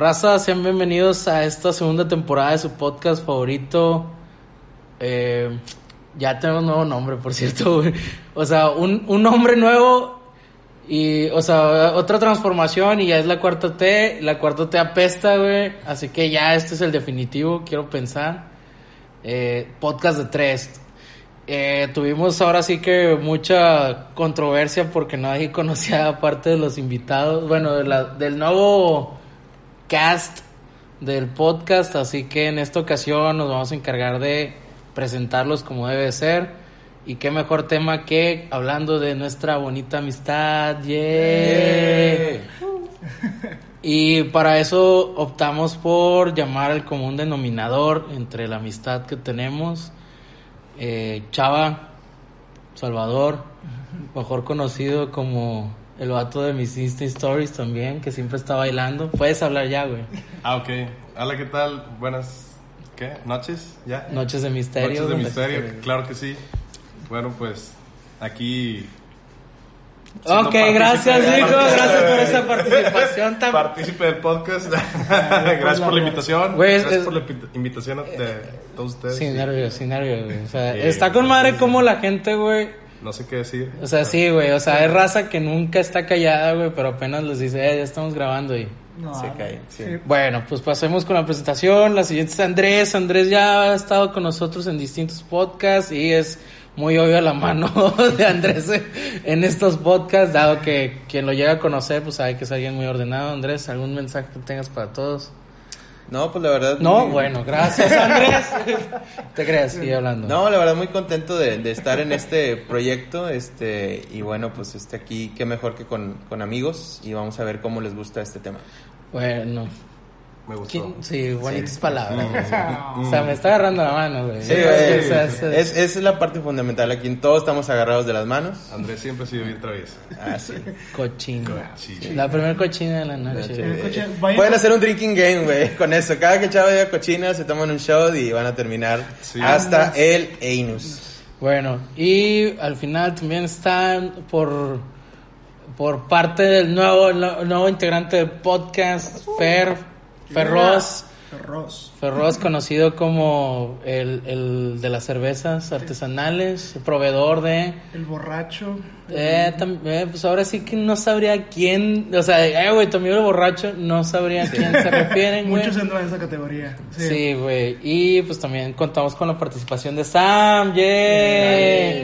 Raza, sean bienvenidos a esta segunda temporada de su podcast favorito. Eh, ya tenemos nuevo nombre, por cierto. O sea, un, un nombre nuevo y, o sea, otra transformación y ya es la cuarta T. La cuarta T apesta, güey. Así que ya este es el definitivo, quiero pensar. Eh, podcast de tres. Eh, tuvimos ahora sí que mucha controversia porque nadie conocía aparte de los invitados, bueno, del nuevo cast del podcast, así que en esta ocasión nos vamos a encargar de presentarlos como debe ser. Y qué mejor tema que hablando de nuestra bonita amistad. ¡Yeah! Y para eso optamos por llamar al común denominador entre la amistad que tenemos. Eh, Chava, Salvador, mejor conocido como el vato de mis Insta Stories también, que siempre está bailando. Puedes hablar ya, güey. Ah, ok. Hola, ¿qué tal? Buenas, ¿qué? ¿Noches? ¿Ya? Noches de misterio. Noches de misterio, claro que sí. Bueno, pues aquí... Ok, gracias, hijo. Gracias por esa participación tan... Partícipe del podcast. Gracias por la invitación. Gracias es- por la invi- invitación de todos ustedes. Sin nervios, sin nervios, güey. O sea, Sí, está con madre sí. como la gente, güey. No sé qué decir. O sea, sí, güey. O sea, es raza que nunca está callada, güey, pero apenas les dice, eh, ya estamos grabando y No, se cae. sí. Bueno, pues pasemos con la presentación. La siguiente es Andrés. Andrés ya ha estado con nosotros en distintos podcasts y es muy obvio la mano de Andrés en estos podcasts, dado que quien lo llega a conocer, pues sabe que es alguien muy ordenado. Andrés, ¿algún mensaje que tengas para todos? No, pues la verdad. No, muy- bueno, gracias, Andrés. Te creas, sigue hablando. No, la verdad muy contento de, de estar en este proyecto, este, y bueno, pues este aquí, qué mejor que con, con amigos, y vamos a ver cómo les gusta este tema. Bueno, Me gustó. ¿quién? sí, bonitas palabras. Mm. O sea, me está agarrando la mano, güey. Sí, O güey, sea, es- es, es la parte fundamental, aquí todos estamos agarrados de las manos. Andrés siempre ha sido bien travieso. Ah, sí. Cochino. Cochino. La primera cochina de la noche. Sí. Pueden hacer un drinking game, güey, con eso. Cada que chava diga cochina, se toman un shot y van a terminar Sí. hasta el Einus. Bueno, y al final también están por por parte del nuevo nuevo integrante del podcast, Fer, Ferroz. Ferroz. Ferroz, conocido como el, el de las cervezas artesanales, proveedor de... El borracho. Eh, tam- eh, pues ahora sí que no sabría quién, o sea, eh, güey, tu amigo el borracho, no sabría a quién se refieren, güey. Muchos entran en esa categoría. Sí. Sí, güey. Y pues también contamos con la participación de Sam. ¡Yeah!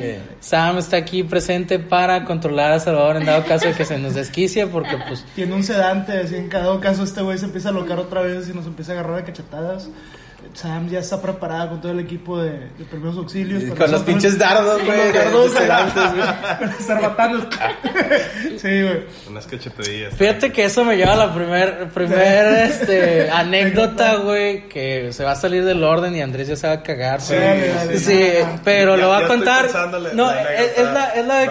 Yeah. Sam está aquí presente para controlar a Salvador en dado caso de que se nos desquicie, porque pues Tiene un sedante, así en cada caso este güey se empieza a locar otra vez y nos empieza a agarrar de cachetadas. Sam ya está preparada con todo el equipo de, de primeros auxilios. para Con los nosotros. pinches dardos, Con güey. los de- dardos, güey. Con. Sí, güey. Unas cachetadillas. fíjate que eso me lleva a la primer, primer este, anécdota, güey, que se va a salir del orden y Andrés ya se va a cagar. Sí, pero- dale, sí, dale. pero Ya- lo va a contar. No, la es, es la, es la de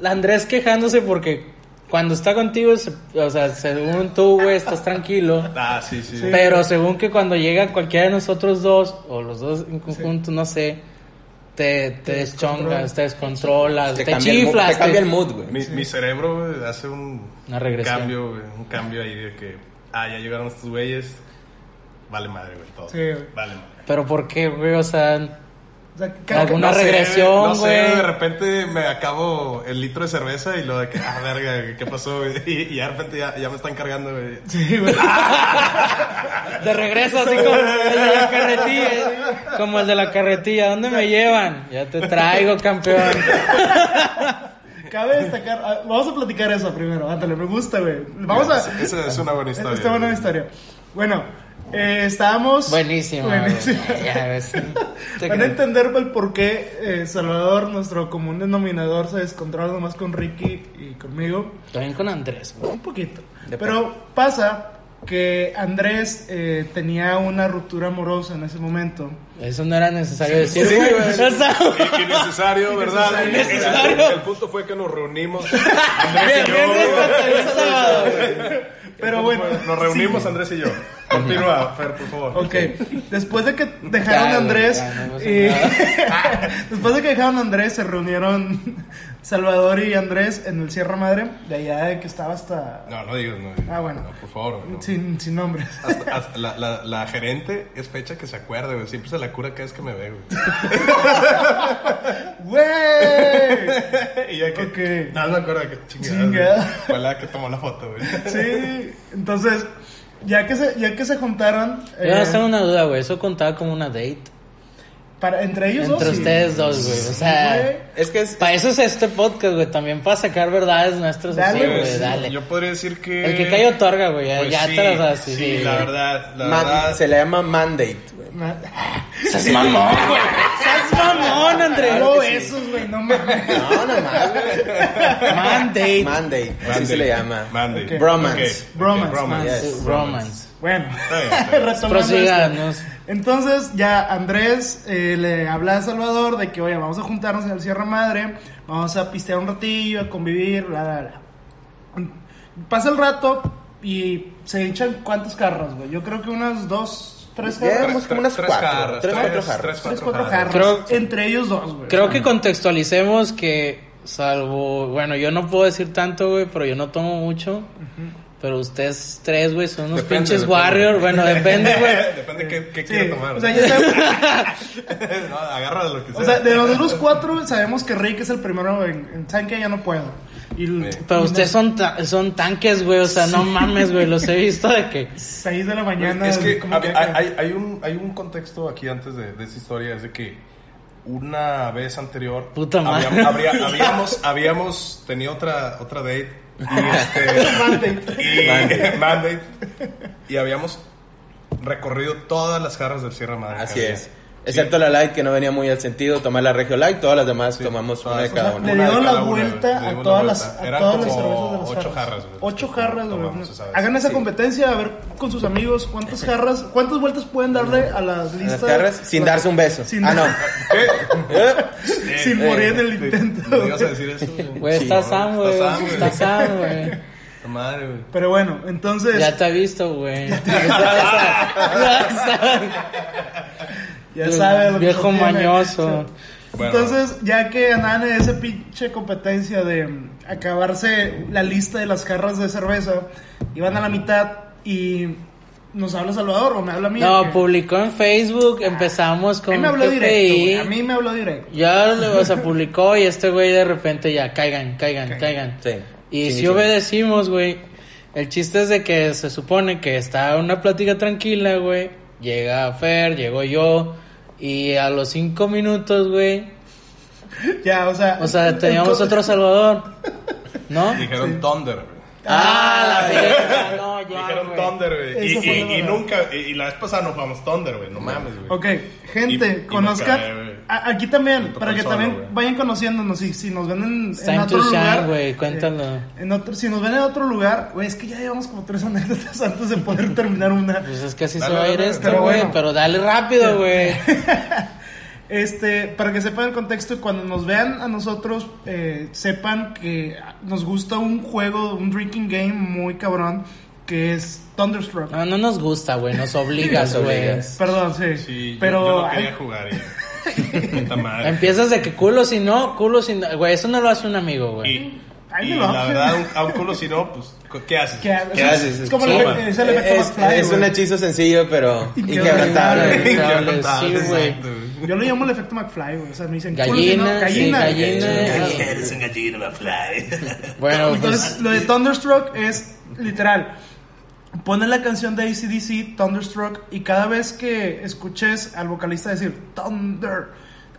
que Andrés quejándose porque cuando está contigo, se- o sea, según tú, güey, estás tranquilo. Ah, sí, sí. Pero según que cuando llega cualquiera de nosotros dos, o los dos en conjunto, no sé, te, te deschongas, te descontrolas, te, Te chiflas. te cambia te- el mood, güey. Mi, mi cerebro hace un Una regresión. cambio, un cambio ahí de que, ah, ya llegaron estos güeyes, vale madre, güey, todo. Sí, güey. Vale madre. Pero ¿por qué, güey? O sea, O sea, cada- Alguna No sé, regresión, no sé, güey. de repente me acabo el litro de cerveza y lo de que, ah, verga, ¿qué pasó? güey? Y, de repente ya, ya me están cargando, güey. Sí, güey. de regreso así como el de la carretilla, como el de la carretilla, ¿dónde me llevan? Ya te traigo, campeón. Cabe destacar, ah, vamos a platicar eso primero, ándale, me gusta, güey. Vamos a... Esa es una buena historia. Esta buena historia. Bueno, eh, estábamos... Buenísimo. Buenísimo. güey. Ya ves. Van a entender el por qué eh, Salvador, nuestro común denominador, se descontrola nomás con Ricky y conmigo. También con Andrés, güey. Un poquito. De Pero pasa que Andrés eh, tenía una ruptura amorosa en ese momento. Eso no era necesario decir, Sí, güey. Y- Innecesario, ¿verdad? Innecesario. El, el punto fue que nos reunimos. Andrés Bien, y yo. bien, Pero bueno, fue- Nos reunimos Andrés y yo. Continúa, Fer, por favor. Ok, después de que dejaron Ya, a Andrés, güey, ya, no pasa y- después de que dejaron a Andrés, se reunieron Salvador y Andrés en el Sierra Madre, de allá de que estaba hasta... No, no digas, no digas. Ah, bueno. No, por favor. no. Sin, sin nombres. Hasta- hasta la, la, la gerente es fecha que se acuerde, güey. Siempre se la cura cada vez que me ve, güey. ¡Güey! y ya que. Ok. Nada, me acuerdo de que chingada. Chingada. Fue la que tomó la foto, güey. Sí, entonces, ya que se, ya que se juntaron... Yo no eh, tengo una duda, güey. Eso contaba como una date. Para, entre ellos dos, Entre sí. ustedes dos, güey. O Sí, sea, güey. Es que es... para eso es este podcast, güey. También para sacar verdades nuestras. Dale, así, güey. güey. Dale. Yo podría decir que. El que cae otorga, güey. Ya, Pues ya sí, te las sí, sí, la güey. verdad, la man- verdad. se le llama mandate, güey. Ma- ¡Seas mamón, güey! ¡Seas mamón, Andrés! No besos, güey, no mames. No, no más, güey. Mandate. Mandate, así se le llama. Mandate. Ok. Bromance. Ok, Bromance, ok, bromance. Yes. Sí, Romance. Bueno, esto. Entonces ya Andrés eh, le habla a Salvador de que, oye, vamos a juntarnos en el Sierra Madre, vamos a pistear un ratillo, a convivir, bla, bla, bla. Pasa el rato y se echan cuántas carras, güey. Yo creo que unas dos, tres. Llevamos como unas cuatro, jarras, tres, cuatro tres, jarras. tres, Tres, cuatro cuatro jarras. Creo- entre ellos dos, güey. Creo que contextualicemos que, salvo. Bueno, yo no puedo decir tanto, güey, pero yo no tomo mucho. Pero ustedes tres, güey, son unos Depende, pinches warriors. Bueno, depende, güey. Depende qué, qué Sí, quiere tomar. o sea, ya sabemos- no, agarra de lo que sea. o sea, de los dos cuatro sabemos que Rick es el primero en, en ¿saben qué? Ya no puedo. Y el- Sí. Pero y ustedes son, ta- son tanques, güey. O sea, no mames, güey. Los he visto de que. 6 de la mañana. es que como hay, que- hay, hay un, hay un contexto aquí antes de, de esta historia, es de que una vez anterior Puta madre. habría- habíamos, habíamos tenido otra, otra date y este Mandate. y, Mandate. mandate, y habíamos recorrido todas las jarras del Sierra Madre. Así es. Excepto la light que no venía muy al sentido, tomar la regio light, todas las demás tomamos una de cada O sea, uno. le Una dieron cada la vuelta le a todas la las, vuelta. a Eran todas las cervezas de las ocho jarras. jarras, güey, Ocho jarras, güey. tomamos. Hagan esa Sí. competencia, a ver con sus amigos cuántas jarras, cuántas vueltas pueden darle a las listas. las carras sin darse un beso. Sin- ah, no. ¿Qué? Sin Eh, morir en el te- intento. ¿Me ibas a decir eso? Güey, Sí, está ¿no? Sam, güey. Está Sam, güey. Madre, güey. Pero bueno, entonces Ya te he visto, güey. ya sabe lo que Viejo mañoso. Bueno. Entonces, ya que andan en esa pinche competencia de mm, acabarse la lista de las jarras de cerveza, iban a la mitad y nos habla Salvador o me habla a mí. No, que- publicó en Facebook. Empezamos a con mí me habló directo, güey, a mí me habló directo. Ya, o sea, publicó y este güey de repente ya, caigan, caigan, caigan. Sí. Y Sí, si sí. obedecimos, güey. El chiste es de que se supone que está una plática tranquila, güey. Llega Fer, llegó yo. Y a los cinco minutos, güey. Ya, o sea, O sea, teníamos otro Salvador. ¿no? Dijeron Thunder, güey. Ah, la verga. No, ya. Dijeron güey. Thunder, güey. Y, Eso fue y- la y verdad. nunca, y, y la vez pasada no jugamos Thunder, güey. No mames, güey. Ok, gente, Y- y conozcan. me cae, güey. a- aquí también, tocó para el que solo, también güey. vayan conociéndonos. Y si nos ven en, en time otro to shine, lugar. güey, cuéntalo. eh, en otro, si nos ven en otro lugar, güey, es que ya llevamos como tres anécdotas antes de poder terminar una. Pues es que así Dale, se va a ir dale, esto, pero güey. bueno. Pero dale rápido, güey. Este, para que sepan el contexto y cuando nos vean a nosotros, eh, sepan que nos gusta un juego, un drinking game muy cabrón, que es Thunderstruck. No, no nos gusta, güey. Nos obligas, güey. Perdón, sí. Sí, yo- pero yo, no quería ay, jugar. Y, puta madre. Empiezas de que culo si no, culo si no. Güey, eso no lo hace un amigo, güey. Y lo la verdad, un- a un culo si no, pues, ¿qué haces? ¿qué, ¿Qué es- haces? Es como Sí, el, man. es el efecto Es, McFly, es güey. un hechizo sencillo, pero Inquebrantable. sí, güey. Yo lo llamo el efecto McFly, güey. O sea, me dicen Gallina, culo si no, sí, gallina. gallina. Eres un gallino, McFly. Bueno, Entonces, pues. lo de Thunderstruck es literal. Ponen la canción de ACDC, Thunderstruck, y cada vez que escuches al vocalista decir Thunder,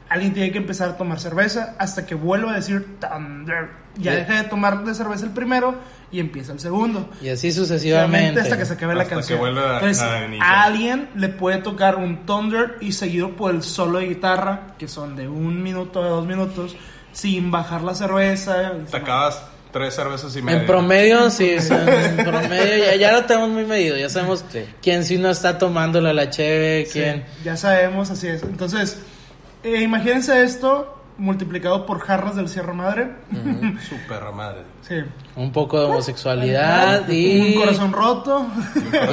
alguien tiene que empezar a tomar cerveza hasta que vuelva a decir Thunder. Ya Sí. deja de tomar de cerveza el primero y empieza el segundo. Y así sucesivamente. Hasta que se acabe la Hasta que canción. vuelva a- Entonces, a alguien le puede tocar un Thunder y seguido por el solo de guitarra, que son de un minuto a dos minutos, sin bajar la cerveza. Te acabas tres cervezas y media. En promedio, sí, en promedio ya, ya lo tenemos muy medido. Ya sabemos quién sí no está tomándola la cheve, Sí, quién. ya sabemos, así es. Entonces, eh, imagínense esto. multiplicado por jarras del Sierra Madre. Su perra madre. Sí. Un poco de homosexualidad y. Un corazón roto.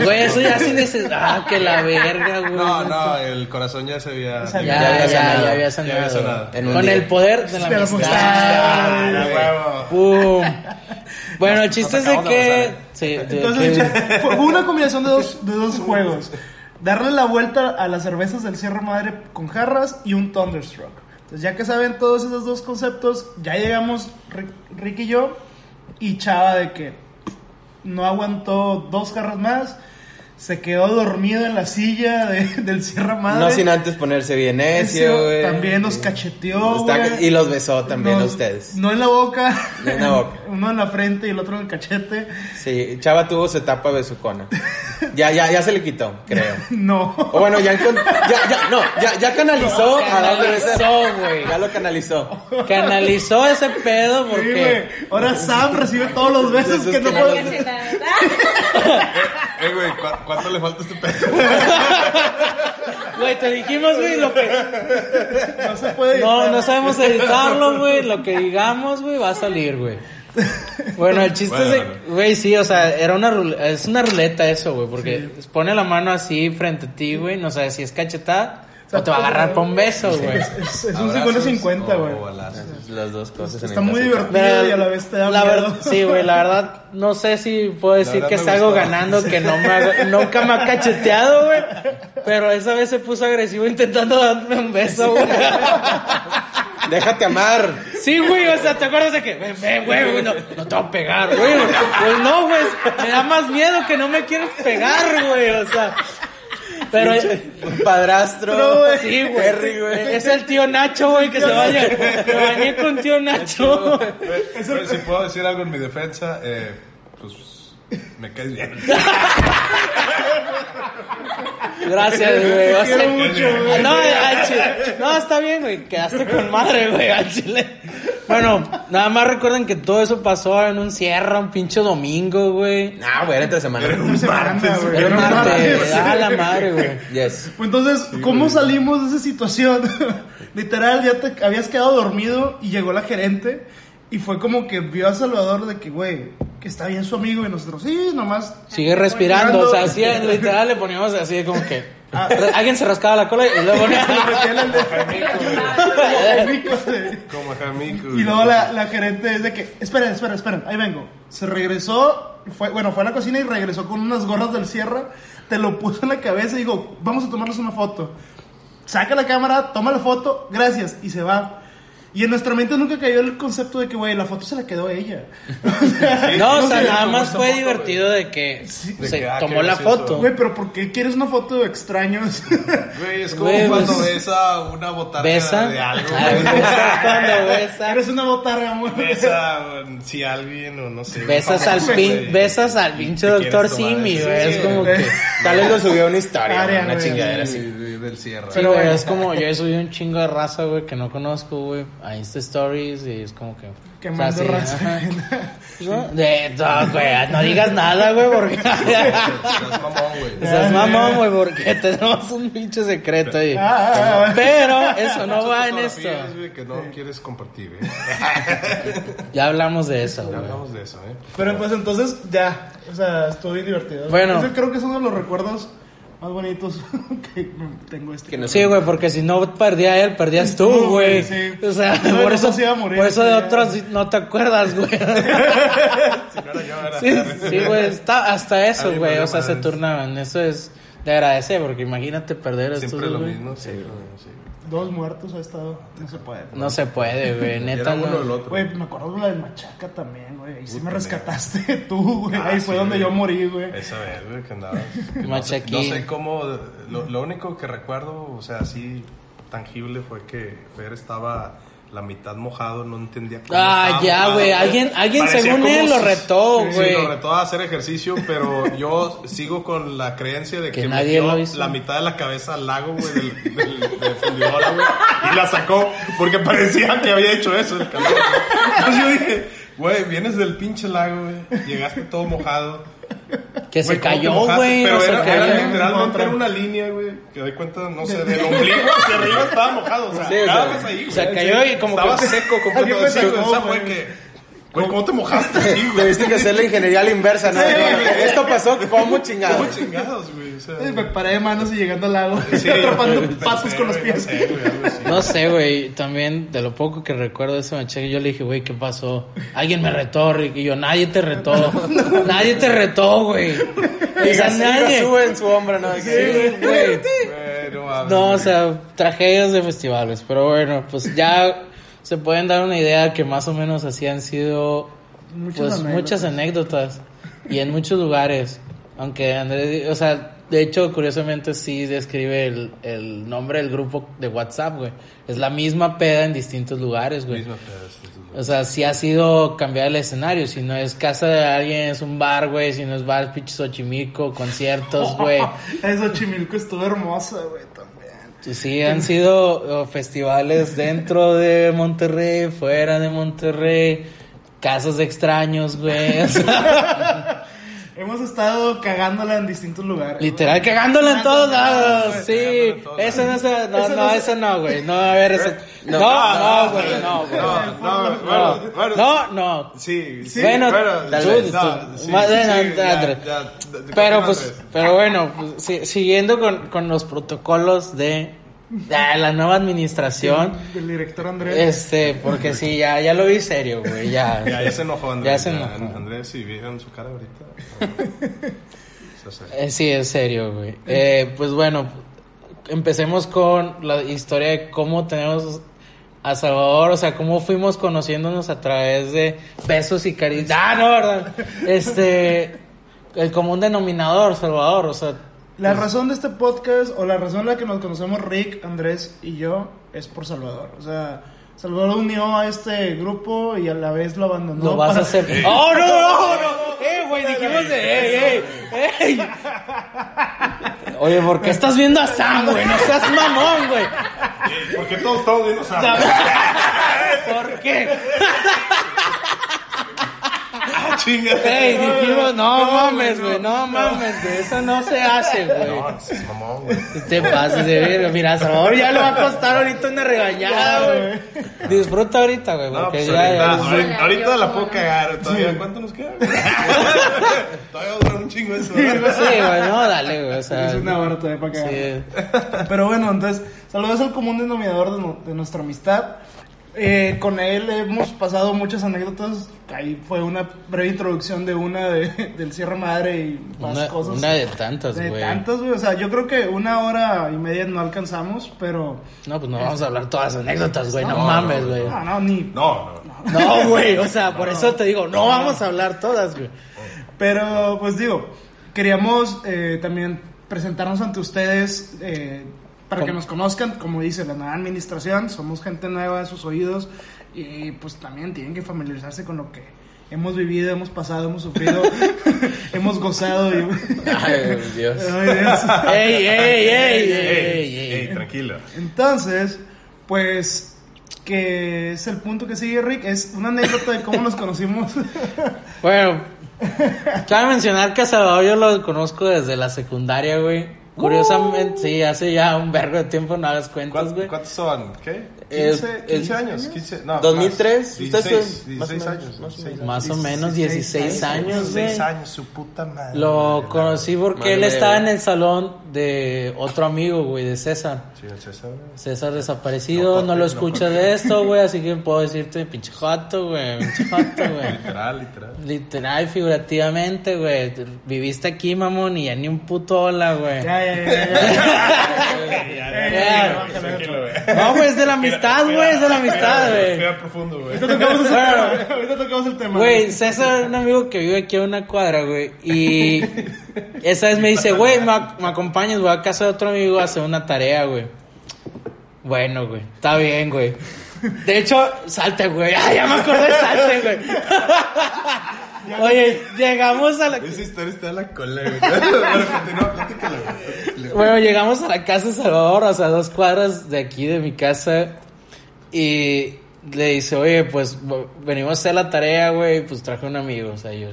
Güey, eso ya sí neces... Ah, que la verga, güey. No, no, el corazón ya se había. Ya, Ya, Ya había ya, sanado. ya había Ya sanado. había sanado. En un Con día. el poder de la amistad. amistad. Ah. ¡Pum! Bueno, el chiste es de que. Sí, de Entonces, que- fue una combinación de dos, de dos juegos. Darle la vuelta a las cervezas del Sierra Madre con jarras y un Thunderstruck. Entonces, ya que saben todos esos dos conceptos, ya llegamos Rick, y yo y Chava de que no aguantó dos jarras más. Se quedó dormido en la silla de- del Sierra Madre. No sin antes ponerse bien necio, güey. También nos cacheteó. Está- y los besó también a ustedes. No en la boca. No en la boca. Uno en la frente y el otro en el cachete. Sí, Chava tuvo su etapa besucona. Ya, ya, ya se le quitó, creo. No. O bueno, ya, ya, ya, no, ya, ya canalizó a darle besos. Canalizó, güey. Ya lo canalizó. Canalizó ese pedo Sí, porque. güey. Ahora Sam recibe todos los besos que no que no puede. Eh, güey, ¿cu- ¿cuánto le falta a este pedo? Güey, te dijimos, güey, lo que. No se puede. No, editar. no sabemos editarlo, güey. Lo que digamos, güey, va a salir, güey. Bueno, el chiste Bueno, es de, güey, sí, o sea, era una rul- es una ruleta eso, güey, porque pone la mano así frente a ti, güey, no sabes si es cachetada o te va a agarrar por un beso, güey. Es, es- es un Abrazos 50-50, o güey. Las dos cosas Está muy divertido Pero, y a la vez te da la miedo. verdad, sí, güey, la verdad, no sé si puedo decir que me salgo gustó. ganando, que no me ha- nunca me ha cacheteado, güey, pero esa vez se puso agresivo intentando darme un beso, güey. Déjate amar. Sí, güey, o sea, ¿te acuerdas de que, ven, ven, güey, güey, no, no te voy a pegar, güey? Pues no, güey, me da más miedo que no me quieres pegar, güey, o sea. Pero, Un padrastro. Pero, güey. sí, güey, Terry, güey. es el tío Nacho, güey, que se vaya. Me bañé con tío Nacho. Pero si puedo decir algo en mi defensa, eh, pues me caes bien. Gracias, güey. quiero mucho, güey. no, al chile- no, está bien, güey. Quedaste con madre, güey, al chile. Bueno, nada más recuerden que todo eso pasó en un cierre, un pinche domingo, güey. Ah, güey, era entre semana. Era un martes, güey. Era un martes. Ah, la madre, güey. Yes. Pues Entonces, ¿cómo salimos de esa situación? Literal, ya te habías quedado dormido y llegó la gerente y fue como que vio a Salvador de que, güey, que está bien su amigo y nosotros, sí, nomás. Sigue respirando, o sea, así literal le poníamos así como que Ah. alguien se rascaba la cola y luego Como Jamico. Y luego la, la gerente es de que, esperen, esperen, esperen, ahí vengo. Se regresó, fue, bueno, fue a la cocina y regresó con unas gorras del Sierra, te lo puso en la cabeza y digo, vamos a tomarnos una foto. Saca la cámara, toma la foto, gracias, y se va. Y en nuestra mente nunca cayó el concepto de que, güey, la foto se la quedó ella. No, o sea, nada más fue foto, divertido de que se que, ah, tomó la foto. Güey, pero ¿por qué quieres una foto de extraños? Güey, es como Güey, cuando pues- ves a una botarga Besa. de algo. Ay, güey. besa cuando besa. Eres una botarga, amor. Besa, si alguien o no sé. Besas al pin, güey. besas al pinche doctor Simi, güey. Es como güey. que. Tal vez lo subió a una historia, una güey. chingadera Sí, así. de- del cierre. Sí, güey, es como yo he subido un chingo de raza, güey, que no conozco, güey, a Insta Stories y es como que... Quemando o sea, raza. ajá. ¿No? De, no, güey, no digas nada, güey, porque... Estás mamón, güey. Seas mamón, güey, porque tenemos un pinche secreto ahí. Ah, ah, ah. Pero eso no va en esto. güey, que no quieres compartir, ¿eh? Ya hablamos de eso, Ya güey. hablamos de eso, ¿eh? Pero pues entonces ya, o sea, estuvo bien divertido. Bueno. Ese creo que es uno de los recuerdos más bonitos que tengo este. Que no Sí, güey, porque si no perdía él, perdías tú, güey. sí. O sea, por eso, dos iba a morir, por eso de otros no te acuerdas, güey. Si no era yo, era Sí, sí, güey, hasta eso, güey, o sea, se turnaban. Eso es de agradecer, porque imagínate perder estos, Siempre lo mismo, sí, sí. Dos muertos ha estado. No se puede. No se puede, güey, neta Era uno no. el otro. Güey, me acuerdo de la del Machaca también, güey. Ahí sí me rescataste tú, güey. Ah, Ahí fue donde güey. yo morí, güey. Esa vez, güey, que andabas. que No sé, Machaquín. no sé cómo. Lo, lo único que recuerdo, o sea, así tangible fue que Fer estaba la mitad mojado, no entendía cómo. Ah, estaba ya, güey, alguien- alguien Parecía según él lo retó, Sí, güey. lo retó a hacer ejercicio, pero yo sigo con la creencia de que, Que nadie metió lo hizo. la mitad de la cabeza al lago, güey, del, del, fundidora, güey, y la sacó porque parecía que había hecho eso el güey. Entonces yo dije, güey, vienes del pinche lago, güey, llegaste todo mojado. Que se Güey, ¿cómo te cayó, güey. Pero era, que- era cayó. literalmente era una línea, güey. Que doy cuenta, no sé, del ombligo hacia arriba estaba mojado. O sea, Sí, o nada sea, más ahí, se güey. cayó y como estaba que- seco completamente. sacó, o sea, fue que. Güey, ¿cómo te mojaste así, güey? Tuviste que hacer la ingeniería a la inversa, ¿no? Sí, güey. Esto pasó, ¿cómo chingado? ¿Cómo chingados, güey? Sí, Me paré de manos y llegando al lago. sí, atrapando patos con los pies. No sé, güey. No. También de lo poco que recuerdo de ese machaque, yo le dije, güey, ¿qué pasó? Alguien me retó, Rick. Y yo, nadie te retó. nadie te retó, güey. O Y nadie. sube en su hombro, ¿no? Sí, güey. No No, o sea, tragedias de festivales. Pero bueno, pues ya se pueden dar una idea que más o menos así han sido Muchas pues anécdotas. muchas anécdotas y en muchos lugares. Aunque Andrés, o sea, de hecho, curiosamente sí describe el, el nombre del grupo de WhatsApp, güey. Es la misma peda en distintos lugares, güey. Misma sí, sí, sí. O sea, sí ha sido cambiar el escenario. Si no es casa de alguien, es un bar, güey. Si no es bar, pinche Xochimilco, conciertos, güey. Eso, Chimilco estuvo hermosa, güey, también. Sí, han sido oh, festivales dentro de Monterrey, fuera de Monterrey, casas de extraños, güey. o sea, Hemos estado cagándola en distintos lugares. literal, güey. cagándola en todos lados. Sí, cagándola en todos eso no, se- no, Eso no, eso no, güey. No, a ver, eso. No, no, güey, no, güey. No, no, No, no, no. Sí, sí. Bueno, Pero pues, pero bueno, pues, si- siguiendo con, con los protocolos de, de la nueva administración, Del director Andrés. este, porque sí, ya, ya lo vi serio, güey, ya. Ya, ya se enojó Andrés. Ya se enojó. Andrés, si vieron su cara ahorita. Eh, sí, es serio, güey. Eh, pues bueno, empecemos con la historia de cómo tenemos a Salvador, o sea, cómo fuimos conociéndonos a través de besos y caricias. Ah, no, verdad. Este, el común denominador, Salvador, o sea, La razón de este podcast, o la razón en la que nos conocemos Rick, Andrés y yo, es por Salvador. O sea, Salvador unió a este grupo y a la vez lo abandonó. lo vas a para- hacer. ¡Oh, no, no, no! ¡Eh, güey! Dijimos de. ¡Ey, ey! ey. Oye, ¿por qué estás viendo a Sam, güey? No seas mamón, güey. ¿Por qué todos estamos viendo Sam? ¿Por qué? Chinga. Ey, dijimos, no mames, güey, no mames, güey, eso no se hace, güey. No, es mamón, güey. Te pases de verga, mira, Salvador ya le va a costar ahorita una regañada, güey. Disfruta ahorita, güey, No, porque pues ya, ya- ahorita, ahorita, ahorita la puedo cagar. Todavía, ¿cuánto nos queda? Todavía va a durar un chingo eso. Sí, güey, no, dale, güey, o sea. Es una hora todavía para cagar. Sí. Pero bueno, entonces, Salvador es el común denominador de, nu- de nuestra amistad. Eh, con él hemos pasado muchas anécdotas. Ahí fue una breve introducción de una de, del Sierra Madre y más Una, cosas. una de tantas, de güey. tantas, güey. O sea, yo creo que una hora y media no alcanzamos, pero. No, pues no vamos a hablar todas las anécdotas, güey, no, No, mames, güey. No, no, ni. No, no. No, güey, o sea, por eso te digo, no vamos a hablar todas, güey. Pero, pues digo, queríamos eh, también presentarnos ante ustedes eh, para que nos conozcan, como dice la nueva administración, somos gente nueva en sus oídos y pues también tienen que familiarizarse con lo que hemos vivido, hemos pasado, hemos sufrido, hemos gozado. Y... Ay, Dios. Ay, Dios. ¡Ey, ey, ey, ey, Ey, ey, ey, tranquilo. Entonces, pues, que es el punto que sigue Rick, es una anécdota de cómo nos conocimos. Bueno, cabe mencionar que a Salvador yo lo conozco desde la secundaria, güey. Curiosamente, sí, hace ya un vergo de tiempo, no hagas cuentas, ¿Cuántos, güey. cuántos son? ¿Qué? Eh, 15, 15 el- años. 15, no, 2003, más. ustedes 16, son más o 16 menos, años. más o 16 Más o menos 16 16 años, güey. 16 años, su puta madre. Lo conocí porque Madre él estaba en el salón de otro amigo, güey, de César. Sí, el César. César desaparecido, No no, lo escuchas de esto, güey, así que puedo decirte pinche joto, güey, pinche joto, güey. Literal, literal. Literal, figurativamente, güey. Viviste aquí, mamón, y ya ni un puto hola, güey. ya, ya, ya. No, güey, es de la amistad, güey, es de la amistad, güey. Queda profundo, güey. Ahorita tocamos Bueno. tema, ahorita tocamos el tema. Güey, César es un amigo que vive aquí a una cuadra, güey. Y esa vez me dice, güey, me, ac- me acompañas, voy a casa de otro amigo a hacer una tarea, güey. Bueno, güey, está bien, güey. De hecho, salte, güey. Ay, ya me acordé, salte, güey. Oye, llegamos a la... Esa historia está en la cola, güey. Bueno, llegamos a la casa de Salvador, o sea, dos cuadras de aquí de mi casa. Y le dice, oye, pues venimos a hacer la tarea, güey. Pues traje un amigo, o sea, yo.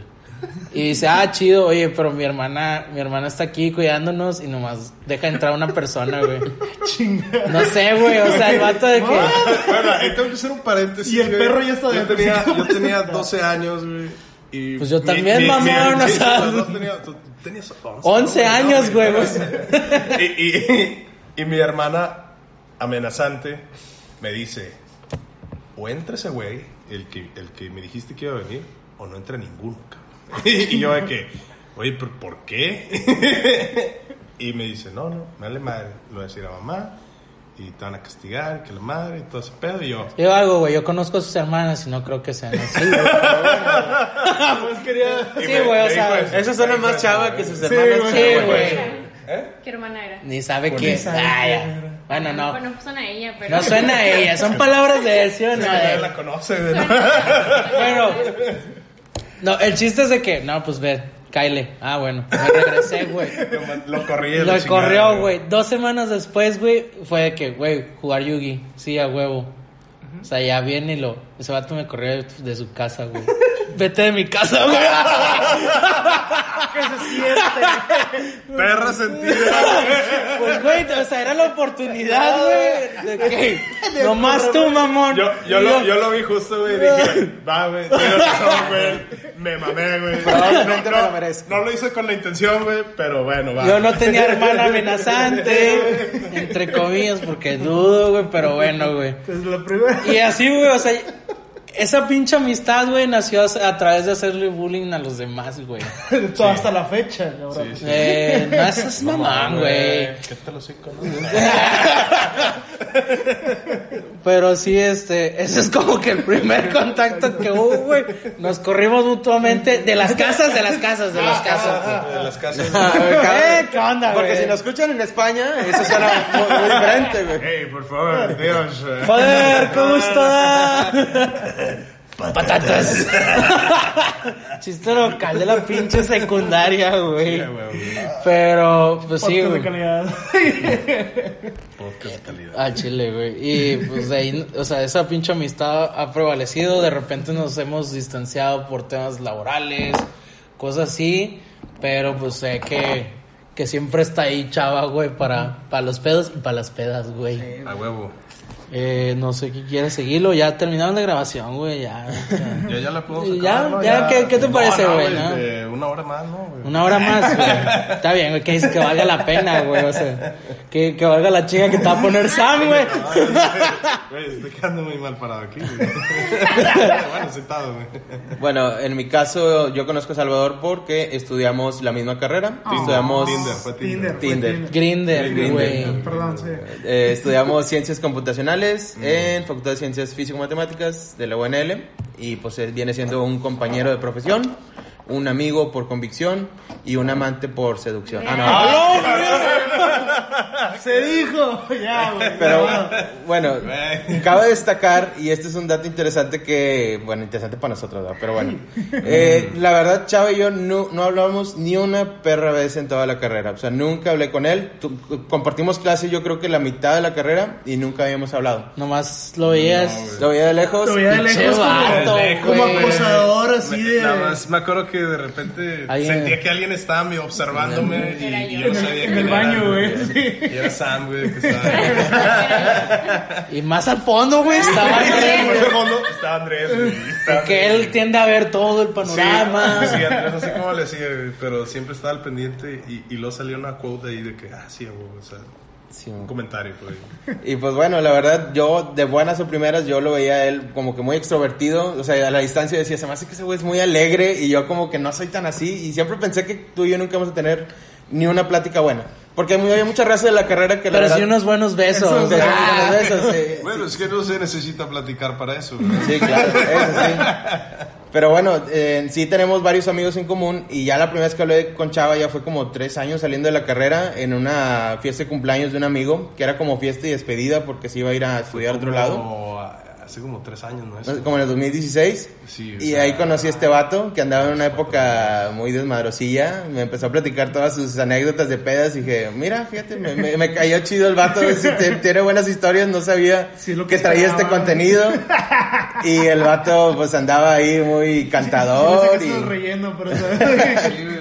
Y dice, ah, chido, oye, pero mi hermana, mi hermana está aquí cuidándonos y nomás deja entrar una persona, güey. Chinga. No sé, güey, o sea, el vato de que... Bueno, tengo que hacer un paréntesis. Y el güey. perro ya está yo dentro, tenía, yo tenía te- 12 años, güey. Y Pues yo también, mamón, o sea. tenía- tú tenías 11, 11 ¿no, años, güey. y, y, y mi hermana amenazante me dice, o entra ese güey, el que, el que me dijiste que iba a venir, o no entra ninguno, cabrón. Y yo de que, oye, ¿pero por qué? Y me dice, no, no, me vale madre, lo voy a decir a mamá, y te van a castigar, que la madre, y todo ese pedo, y yo... Yo algo, güey, yo conozco a sus hermanas y no creo que sean así, güey. Pues quería. Sí, güey, o sea, eso. Eso suena más chava que sus Sí, hermanas. güey. Sí, güey. ¿Qué hermana era? Ni sabe quién. Sabe Ah. Bueno, no. Bueno, pues suena a ella, pero... No suena a ella, son palabras de él, ¿sí o no? La conoce, ¿no? Bueno, no, el chiste es de que, no, pues ve, Kyle. Ah, bueno, me regresé, güey. Lo, lo corrí. Lo corrió, güey. Dos semanas después, güey, fue de que, güey, jugar Yugi. Sí, a huevo. O sea, ya viene y lo. Ese vato me corrió de su casa, güey. Vete de mi casa, güey. ¿Qué se siente? Perra sentida. Pues, güey, o sea, era la oportunidad, güey. De que, nomás tú, mamón. Yo, yo, lo, yo lo vi justo, güey. Dije, va, güey. Tienes razón, güey. Me mamé, güey. Probablemente no, me no, lo merezco. no lo hice con la intención, güey. Pero bueno, va. Yo no tenía hermana amenazante, entre comillas, porque dudo, güey, pero bueno, güey. Pues la primera. Y así, güey, o sea, esa pinche amistad, güey, nació a, a través de hacerle bullying a los demás, güey. Todo hasta la fecha, cabrón. Sí, sí. Eh, no seas mamán, güey. ¿Qué te lo sé con Pero sí, este, ese es como que el primer contacto que hubo, güey. Nos corrimos mutuamente de las casas, de las casas, de las casas. güey. De las casas. Eh, ¿qué onda, Porque güey? si nos escuchan en España, eso suena muy, muy diferente, güey. Ey, por favor, Dios. Joder, gusto da. Patatas. Chiste local de la pinche secundaria, güey. Pero, pues sí, Podcast de güey. calidad. Podcast de calidad. Ah, chile, güey. Y pues de ahí, o sea, esa pinche amistad ha prevalecido. De repente nos hemos distanciado por temas laborales, cosas así. Pero pues sé que, que siempre está ahí, chava, güey, para, para los pedos y para las pedas, güey. A huevo. Eh, no sé qué quieres seguirlo. Ya terminaron la grabación, güey. Ya, ya. Ya, ya la puedo sacar, ya, ¿no? ya, ¿qué- qué te No, parece, no, güey, Una hora más, ¿no, güey? Una hora más, güey. Está bien, güey, que dice que valga la pena, güey. O sea, que, que valga la chinga que te va a poner Sam, güey. Güey, estoy quedando muy mal parado aquí, güey. bueno, sentado, güey. Bueno, en mi caso, yo conozco a Salvador porque estudiamos la misma carrera. estudiamos Tinder, fue Tinder. Tinder. Tinder. Grinder, Grindr. güey. Perdón, sí. Eh, estudiamos ciencias computacionales en Facultad de Ciencias Físico-Matemáticas de la UNL y pues eh, viene siendo un compañero de profesión, un amigo por convicción y un amante por seducción. Ah, no. Se dijo. Ya, güey. Pero bueno, cabe destacar, y este es un dato interesante que, bueno, interesante para nosotros, ¿verdad? pero bueno, eh, la verdad, Chava y yo no, no hablamos ni una perra vez en toda la carrera, o sea, nunca hablé con él, Tu- compartimos clase yo creo que la mitad de la carrera y nunca habíamos hablado. Nomás lo veías. No. Lo veía de lejos. Lo veía de Pinche lejos como, vato, como acosador, así Me- de. Nada más me acuerdo que de repente Alguien- sentía que alguien estaba medio observándome y, Era y yo. yo no sabía En el era, güey, sí. Y era Sam, güey, que estaba Y más al fondo, güey, estaba Por Andrés, el fondo estaba Andrés, güey. Andrés. él tiende a ver todo el Sí, panorama. Sí, Andrés, no sé cómo le hacía, güey, pero siempre estaba al pendiente y, y luego salió una quote ahí de que, ah, sí, güey, o sea, Sí. un comentario, pues. Y pues bueno, la verdad, yo de buenas o primeras, yo lo veía a él como que muy extrovertido, o sea, a la distancia decía, se me hace que ese güey es muy alegre y yo como que no soy tan así y siempre pensé que tú y yo nunca vamos a tener ni una plática buena. Porque hay mucha raza de la carrera que la Pero verdad... sí unos buenos besos. Unos sí. Bueno, es que no se necesita platicar para eso. Sí, claro, eso sí. Pero bueno, eh, sí tenemos varios amigos en común y ya la primera vez que hablé con Chava ya fue como tres años saliendo de la carrera en una fiesta de cumpleaños de un amigo que era como fiesta y despedida porque se iba a ir a estudiar a otro lado. Hace como tres años, ¿no? Eso. como en el 2016. Sí, o y sea- ahí conocí a este vato que andaba en una época muy desmadrosilla. Me empezó a platicar todas sus anécdotas de pedas y dije, mira, fíjate, me, me- me cayó chido el vato. te- tiene buenas historias, no sabía Sí, lo que que traía este contenido. Y el vato pues andaba ahí muy cantador. Sí, sí,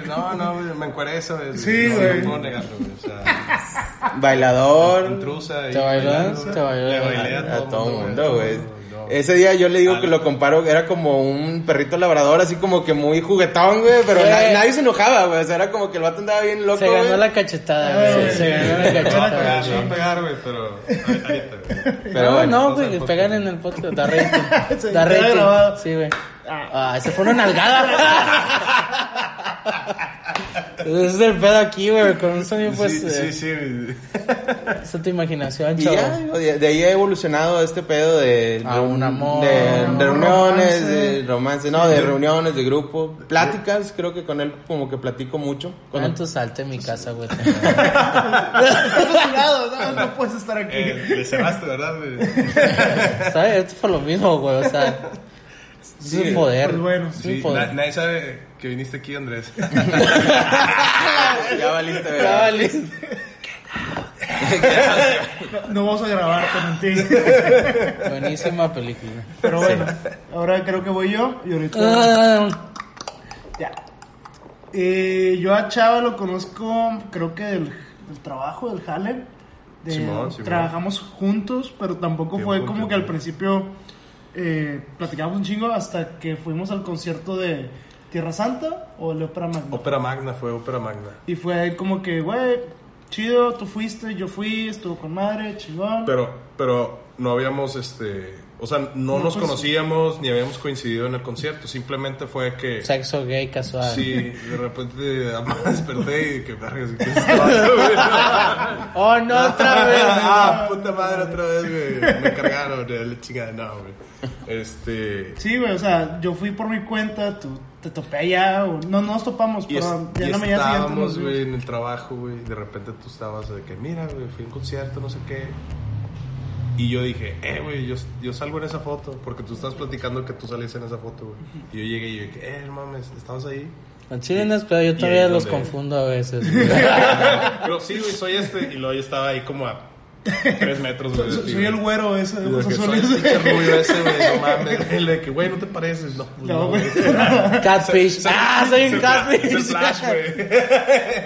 y... no, no, me encueré eso. Sí, no, güey. No puedo negarlo, güey. O sea, Bailador. intrusa. y ¿Te bailó? bailando. ¿Te? Le bailé A, a todo mundo, güey. Ese día yo le digo Ah, que lo comparo, era como un perrito labrador, así como que muy juguetón, güey, pero nadie se enojaba, güey. O sea, era como que el vato andaba bien loco, Se ganó güey. la cachetada, Ay, güey. Se ganó la cachetada. va a pegar, güey, pero ahorita, güey. Pero no, bueno, no, güey, se que pegan en el podcast. Da rating. Se Da queda rating. grabado. Sí, güey. Ah, ese fue una nalgada. Ese es el pedo aquí, güey. Con un sonido, pues. sí, eh, sí, sí, es tu imaginación, Y ya, de, ahí ha evolucionado este pedo de, A de, un amor, de, de reuniones, romance. de romance, no, de reuniones, de grupo, pláticas, creo que con él como que platico mucho. Con Cuando salte en mi casa, güey. No, no puedes estar aquí. Eh, le cerraste, ¿verdad, güey? ¿Sabes? Esto fue lo mismo, güey. O sea, es un poder. pues bueno, es un Sí, poder. na- nadie sabe que viniste aquí, Andrés. ya valiste, Ya ¿verdad? valiste. No, no vamos a grabar con ti. Buenísima película. Pero bueno, ahora creo que voy yo y ahorita. Ah, Ya. Eh, yo a Chava lo conozco, creo que del, del trabajo, del jale. De- Simón, Simón. Trabajamos juntos, pero tampoco Tiempo, fue como que al principio eh, platicábamos un chingo hasta que fuimos al concierto de Tierra Santa o el Ópera Magna. Ópera Magna fue Ópera Magna. Y fue ahí como que, güey, chido, tú fuiste, yo fui, estuvo con madre, chingón. Pero, pero no habíamos, este, o sea, no, No, nos conocíamos ni habíamos coincidido en el concierto. Simplemente fue que, Sexo gay casual. sí, de repente ah, me desperté y que verga, ¿qué es esto, güey? Oh, no, otra vez. ah, puta madre, otra vez, güey. Me cargaron de la chingada, no, güey. Este, Sí, güey, o sea, yo fui por mi cuenta, tú te topé allá, o no no nos topamos, y, es- pero ya siguiente nos estábamos, güey, en el trabajo, güey. De repente tú estabas de que, mira, güey, fui a un concierto, no sé qué. Y yo dije, eh, güey, yo, yo salgo en esa foto. Porque tú estabas platicando que tú salías en esa foto, güey. Y yo llegué y yo dije, eh, mames, ¿estabas ahí? Al chile no pedo, yo todavía los donde- confundo a veces. güey. Pero sí, güey, soy este. Y luego yo estaba ahí como a tres metros, güey. de Soy, soy el güey. güero ese de ojos que soy el pinche rubio ese, güey, no mames. El de que, güey, no te pareces. No, pues No, no, güey. güey. Catfish. Ah, soy Es un el fla- Es el catfish. flash, güey.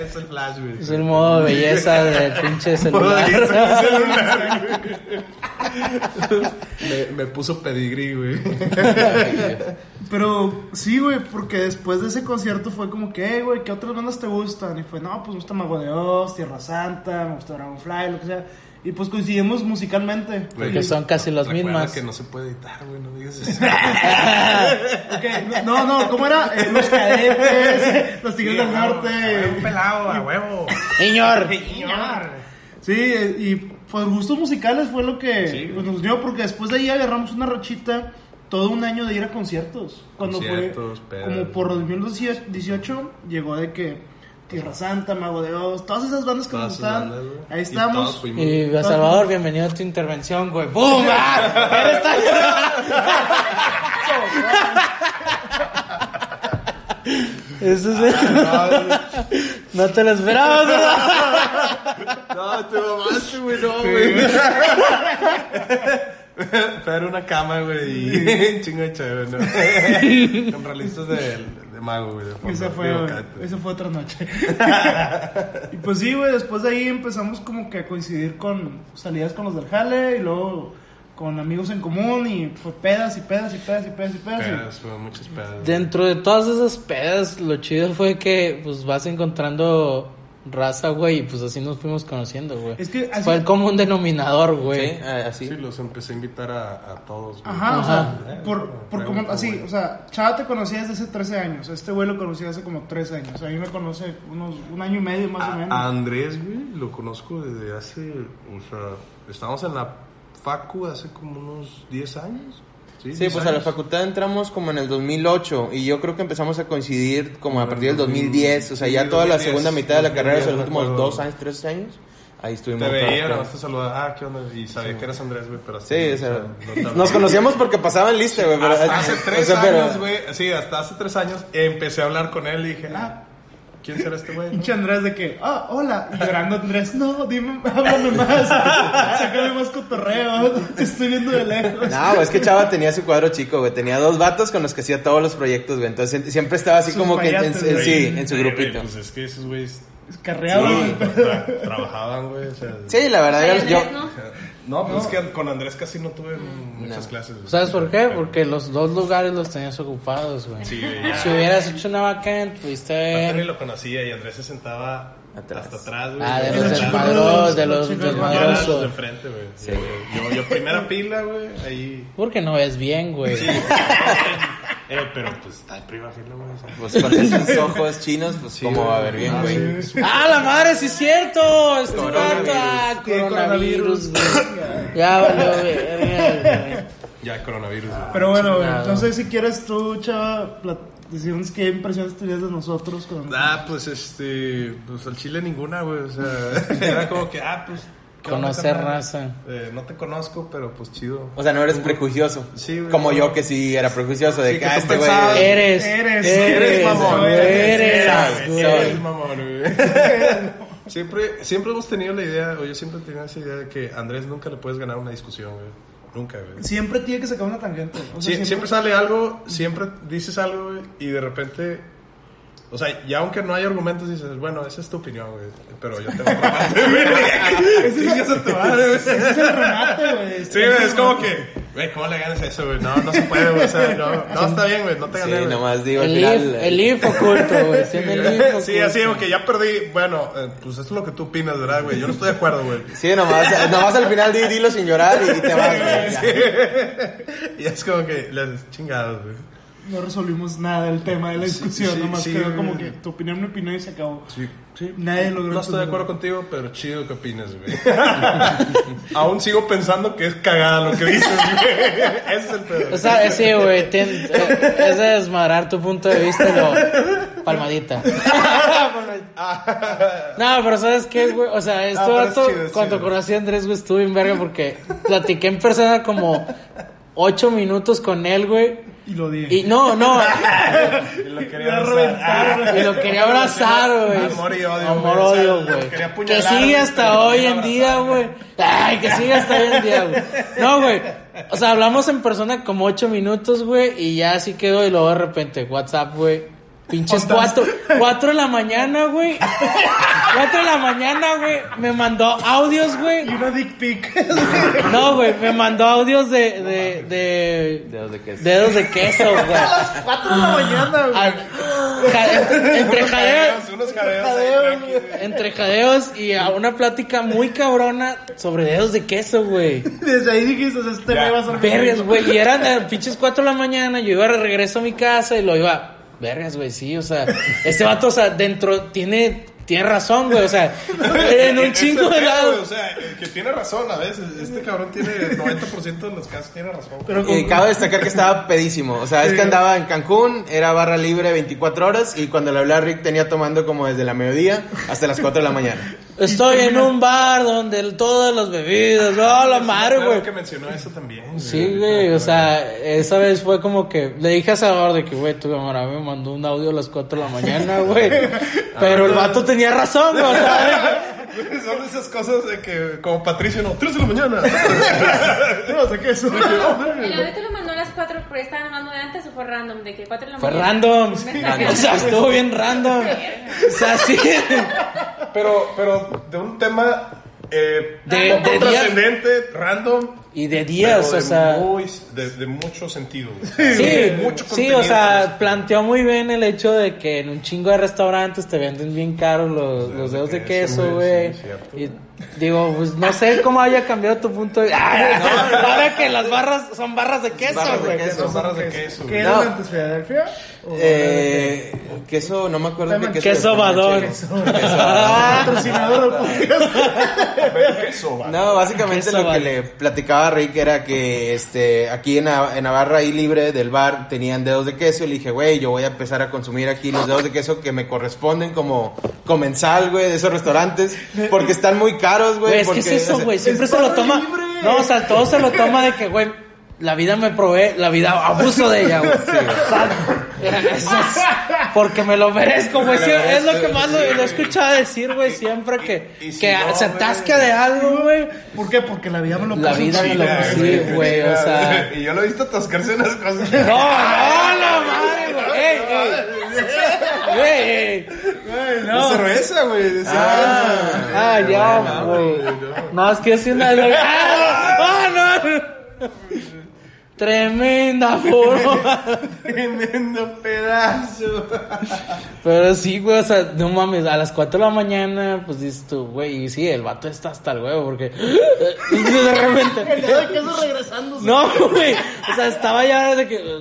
Es el flash, güey. Es el modo de belleza del pinche celular. Me, me puso pedigrí, güey. Pero sí, güey, porque después de ese concierto fue como que, hey, güey, ¿qué otras bandas te gustan? Y fue, no, pues me gusta Mago de Oz, Tierra Santa, me gusta Dragonfly, lo que sea. Y pues coincidimos musicalmente. Porque son casi las mismas. que no se puede editar, güey, no digas eso. No, no, ¿cómo era? Eh, los cadetes, los tigres del Un norte. pelado, a huevo. Señor. Sí, eh, y pues gustos musicales fue lo que Sí, pues, nos dio, porque después de ahí agarramos una rachita todo un año de ir a conciertos. Cuando Conciertos, fue pedas. como por 2018 llegó de que Tierra Santa, Mago de Oz, todas esas bandas que nos gustaban. Ahí estamos. fuimos. Y a Salvador, bienvenido a tu intervención, güey. ¡Bum! ¡Ah! ¡Eres tan- Eso es... No te lo esperabas, ¿verdad? No, te mamaste, güey, no, güey. Fue a una cama, güey, y un chingo de chévere, ¿no? Con realistas de, de mago, güey. de. Esa fue, esa fue otra noche. y pues sí, güey, después de ahí empezamos como que a coincidir con salidas con los del Jale y luego con amigos en común y fue pedas y pedas y pedas y pedas y pedas. y- Pedas, fue muchas pedas. Dentro de todas esas pedas, lo chido fue que pues vas encontrando raza, güey, y pues así nos fuimos conociendo, güey. Es que así- Fue el común denominador, güey. Sí, ah, así. Sí, los empecé a invitar a, a todos, güey. Ajá, o Ajá. sea, por, por como, así, güey. o sea, Chava te conocía desde hace 13 años, este güey lo conocía hace como 3 años, a mí me conoce unos, un año y medio más o A, menos. a Andrés, güey, lo conozco desde hace, o sea, estábamos en la facu hace como unos 10 años. Sí, Sí, 10 pues a la años. facultad entramos como en el 2008 y yo creo que empezamos a coincidir como a partir del 2010, o sea, ya toda la 2010, segunda mitad de la carrera, o sea, los 2010, últimos dos años, tres años, ahí estuvimos. Te veía, nada más te saludaba. Ah, ¿qué onda? Y sabía que eras Andrés, güey, pero así, Sí, o sea, no nos conocíamos porque pasaban lista, güey. pero- Hasta hace o tres sea, pero- años, güey. Sí, hasta hace tres años empecé a hablar con él y dije, ah, ¿quién será este güey? no? Pinche Andrés de que, ah, hola. Y llorando Andrés, no, dime, háblame más. Sácame más cotorreo. Te estoy viendo de lejos. No, es que Chava tenía su cuadro chico, güey. Tenía dos vatos con los que hacía todos los proyectos, güey. Entonces siempre estaba así Sus como que en, en- sí, en su grupito. Pues es que esos güeyes Carreaba. sí, tra- trabajaban, güey. O sea, Sí, la verdad, yo, ¿no? No, pues es que con Andrés casi no tuve muchas clases. güey. ¿Sabes por qué? Porque los dos lugares los tenías ocupados, güey. Sí, güey, ya. Si hubieras hecho una vacante, pudiste ver. lo conocía y Andrés se sentaba Atrás. hasta atrás, güey. Ah, de los era- desmadros, de los de de desmadrosos. enfrente, güey. Yo, yo primera fila, güey, ahí. Porque no ves bien, güey. Eh, pero pues está en primera fila, güey. pues con esos ojos chinos, pues Sí, cómo va a ver bien, Ah, güey. sí. ¡Ah, la madre, sí es cierto! Este Coronavirus. vato, ah, coronavirus, güey. Ya güey. Ya, coronavirus, güey. Pero bueno, güey, no sé si quieres tú, chava, decirnos qué impresiones tenías de nosotros. Con... Ah, pues este. Pues al chile ninguna, güey. O sea, era como que, ah, pues. ¿Qué onda, Conocer raza. Eh, no te conozco, pero pues chido. O sea, no eres prejuicioso. Sí, güey. Como yo que sí era prejuicioso de Sí, que, que ah, tú este güey. Eres, Eres, eres, Eres mamón, eres, eres, Sabes, güey. eres mamón, güey. Siempre, siempre hemos tenido la idea, o yo siempre he tenido esa idea de que Andrés nunca le puedes ganar una discusión, güey. Nunca, güey. Siempre tiene que sacar una tangente. O sea, Sie- siempre... sale algo, siempre dices algo, güey, y de repente, o sea, ya aunque no hay argumentos, dices, bueno, esa es tu opinión, güey, pero yo tengo otra parte, güey. Chingas a tu madre, güey. Ese es el remate, güey. Sí, güey, es como que, güey, ¿cómo le ganas a eso, güey? No, no se puede, güey, o sea, no, no, está bien, güey, no te gané, Sí, güey. nomás digo El final. if, el if oculto, güey. Tiene el if oculto. Sí, así, aunque ya perdí, bueno, eh, pues eso es lo que tú opinas, ¿verdad, güey? Yo no estoy de acuerdo, güey. Sí, nomás, nomás al final di, dilo sin llorar y, y te vas, güey. ya. Y es como que, las chingadas, güey. No resolvimos nada del tema de la discusión. sí, nomás sí, quedó como que tu opinión, mi opinión y se acabó. Sí, sí. Nadie logró No estoy de acuerdo contigo, pero chido que opinas, güey. Aún sigo pensando que es cagada lo que dices, güey. Ese es el pedo. O sea, sí, güey. tien- eh, Es de desmadrar tu punto de vista lo. Palmadita. No, pero ¿sabes qué, güey? O sea, este Ah, pero es vato, chido, es cuando chido. conocí a Andrés, güey, estuvo en verga porque platiqué en persona como ocho minutos con él, güey. Y lo dije. Y no, no. Y lo quería abrazar. Y lo quería abrazar, güey. Amor y odio, Amor, sea, odio, güey. Que sigue hasta hoy en día, güey. Ay, que sigue hasta hoy en día, güey. No, güey. O sea, hablamos en persona como ocho minutos, güey. Y ya así quedó. Y luego de repente, WhatsApp, güey. Pinches cuatro, cuatro de la mañana, güey. Cuatro de la mañana, güey. Me mandó audios, güey. Y una dick pic. No, güey. Me mandó audios de, de, de, Dedos de queso. dedos de queso, güey. Cuatro de la mañana, güey. Al- ja- entre, entre Unos jadeos, unos jadeos entre jadeos y a una plática muy cabrona sobre dedos de queso, güey. Desde ahí dijiste, este me va a Vergas, güey. Y eran pinches 4 de la mañana. Yo iba de regreso a mi casa y lo iba. Vergas, güey, sí, o sea. Este vato, o sea, dentro tiene. Tiene razón, güey, o sea, en un chingo de güey, O sea, el que tiene razón a veces. Este cabrón tiene 90% de los casos tiene razón. Pero cabe destacar que estaba pedísimo. O sea, es que andaba en Cancún, era barra libre 24 horas y cuando le hablé a Rick tenía tomando como desde la mediodía hasta las 4 de la mañana. Estoy en un bar donde el- todas las bebidas, no, la madre, güey. que mencionó eso también. Sí, güey, o sea, esa vez fue como que le dije a Salvador de que, güey, tu camarada me mandó un audio a las 4 de la mañana, güey. Pero el vato tenía razón, güey, o sea, Son esas cosas de que, como Patricio, no, 3 de la mañana. No sé qué es eso. ¿El audio te lo mandó a las 4 pero estaba hablando de antes o fue random? ¿De que 4 de la fue mañana? random. Un mensaje. O sea, estuvo bien random. O sea, sí. Pero, pero de un tema eh, De- poco de trascendente, random. Y de pero días, de o sea. muy- de, de mucho sentido. güey. Sí, De mucho sí, o sea, planteó muy bien el hecho de que en un chingo de restaurantes te venden bien caros los, los dedos de queso, güey. sí, y digo, pues no sé cómo haya cambiado tu punto de vista. ahora que las barras son barras de queso, Barras de güey. queso. Son barras de queso. ¿Qué No. antes, Filadelfia? ¿O Eh, queso, no me acuerdo qué queso. Badón. queso. Ah, patrocinador. No, básicamente Queso lo que vale. le platicaba contaba Rick era que este aquí en, en Navarra ahí libre del bar tenían dedos de queso y le dije, güey, yo voy a empezar a consumir aquí los dedos de queso que me corresponden como comensal, güey, de esos restaurantes porque están muy caros, güey. Güey, es que es eso, güey. Siempre es se lo toma. libre. No, o sea, todo se lo toma de que, güey, la vida me provee, la vida abuso de ella, güey. O sea, es porque me lo merezco, güey. Sí, es lo que más lo, lo he escuchado decir, güey, siempre que, si que no, se atasca de algo, güey. ¿Por qué? Porque la vida me lo La puso vida me lo puso, sí, güey, o sea. Y yo lo he visto atascarse unas cosas. No, no, no, madre, güey. güey. No. Cerveza, güey. Ah, cerveza. ah, ya, güey. No, es que es una. ¡Ah! ¡Ah, no! Tremenda forma. Tremendo pedazo. Pero sí, güey, o sea, no mames, a las 4 de la mañana, pues dices tú, güey, y sí, el vato está hasta el huevo, porque de repente. El dedo de queso regresándose. No, güey, o sea, estaba ya de que.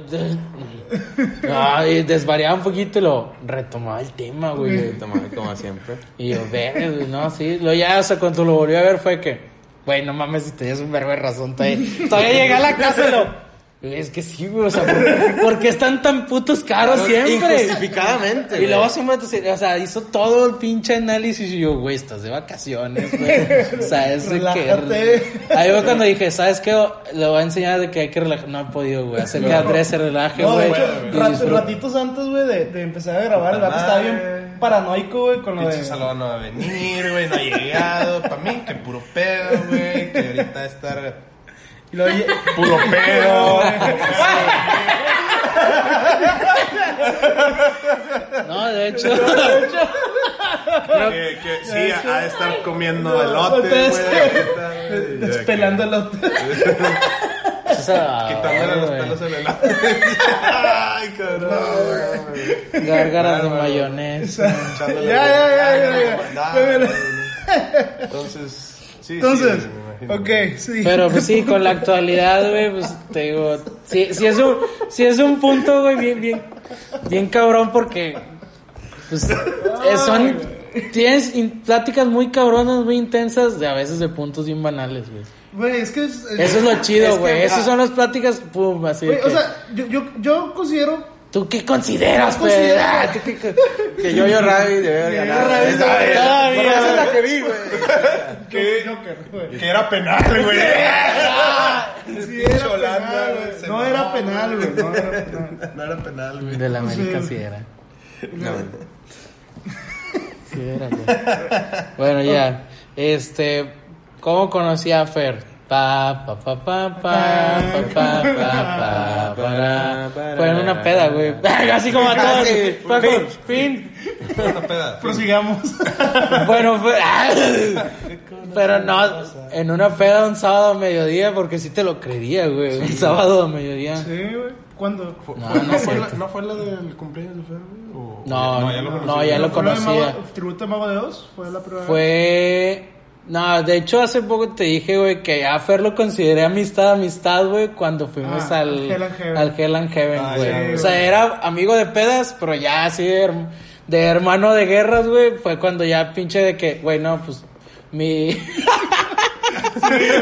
Ay, desvariaba un poquito y lo retomaba el tema, güey. Toma, como siempre. Y yo, ver, güey, no, sí. Lo ya, o sea, cuando lo volví a ver fue que, güey, no mames, si tenías un verbo de razón. Todavía, todavía llegué a la casa y lo. Es que sí, güey, o sea, ¿por, por qué están tan putos caros siempre? Injustificadamente, Y luego te- o sea, hizo todo el pinche análisis y yo, güey, estás de vacaciones, güey. O sea, es de Relájate. que. Ahí fue cuando dije, ¿sabes qué? Le voy a enseñar de que hay que relajar. No he podido, güey. Hacer que Andrés se relaje, No, güey. y rat- ratitos antes, güey, de, de empezar a grabar, el vato estaba bien paranoico, güey, con lo Pinche de... Salvador no va a venir, güey, no ha llegado. Para mí, que puro pedo, güey. Que ahorita estar y lo oye. Puro pedo. No, de hecho. Creo que, que sí, de estar comiendo elote, güey. Despelando elote. Quitándole los pelos en el elote. Ay, cabrón. Gárgaras de mayonesa. Ya, ya, ya, ya. Entonces, sí. Entonces. Sí, imagino. ok, sí. Pero pues sí, con la actualidad, güey, pues te digo, sí, sí es un, sí es un punto, güey, bien, bien, bien cabrón porque, pues, eh, son, tienes in- pláticas muy cabronas, muy intensas, de a veces de puntos bien banales, güey. Güey, es que es... Eso es lo chido, es que- güey, esas ah, son las pláticas, pum, así o sea, yo, yo, yo considero... ¿tú qué consideras, Yo güey? considero- Ah, ¿tú qué Que yo, yo, Ravi, debe ganado. Ravi Esa- debe- Todavía, Esa es güey. la que vi, güey. Que- güey. Que era penal, güey. Sí, era Holanda, penal, güey, No era penal, güey. No era penal. No era penal, güey. De la América Sí. sí era. No, Sí era, güey. Bueno, ya. Este, ¿cómo conocí a Fer? Pa, pa, pa, pa, pa, pa, pa, pa, Fue en una peda, güey. Así como a todos. Fue fin. Prosigamos. Bueno, fue... Pero no, en una peda un sábado a mediodía, porque sí te lo creería, güey. Un sábado a mediodía. Sí, güey. ¿Cuándo? No, fue la, ¿No fue la del cumpleaños de Fer, No, no, ya lo, no, ya lo conocía. ¿Tributo de Mago de Oz? ¿Fue la primera Fue... No, de hecho hace poco te dije, güey, que a Fer lo consideré amistad, amistad, güey, cuando fuimos Ah, al, al Hell and Heaven. al Hell and Heaven, Ah, güey. o sea, era amigo de pedas, pero ya así de, de hermano de guerras, güey, fue cuando ya pinche de que, güey, no, pues, mi...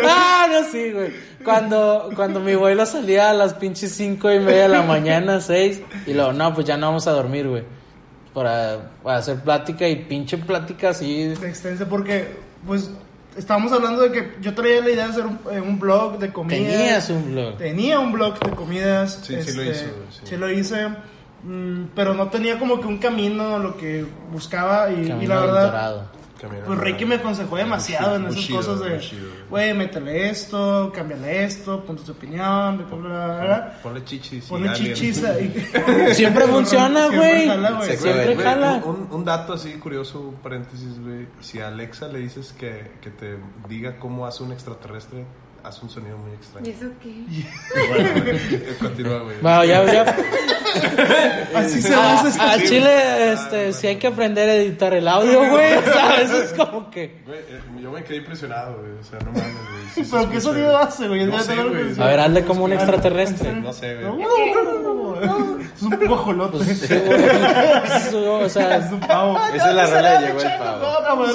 ah, no, sí, güey. Cuando, cuando mi vuelo salía a las pinches cinco y media de la mañana, seis, y luego, no, pues ya no vamos a dormir, güey. Para, para hacer plática y pinche plática así. Extensa porque, pues, estábamos hablando de que yo traía la idea de hacer un, eh, un blog de comidas. Tenías un blog. Tenía un blog de comidas. Sí, sí lo este, hizo, güey, sí. sí lo hice. mm, pero no tenía como que un camino lo que buscaba y, la verdad... Dorado. Pues Ricky me aconsejó demasiado en esas chido, cosas de, güey, métele esto, cámbiale esto, puntos de opinión, bla, bla, bla. Ponle chichis. Ponle chichis ahí. Siempre funciona, güey. jala, güey. Se Siempre Güey, jala. Un, un dato así curioso, un paréntesis, güey. Si a Alexa le dices que, que te diga cómo hace un extraterrestre, hace un sonido muy ¿Y extraño. eso qué? Bueno, güey, continúa, güey. Bueno, ya, ya. Así se A, hace. a Chile, este, si hay que aprender a editar el audio, güey. O sea, eso es como que. Güey, eh, yo me quedé impresionado, güey. O sea, no mames, güey. Sí ¿Pero qué sonido hace, güey? No sé, güey. A ver, hazle como un extraterrestre. No sé, No, güey. Es un guajolote. Sí, Es un pavo. Esa es la de Llegó el Pavo.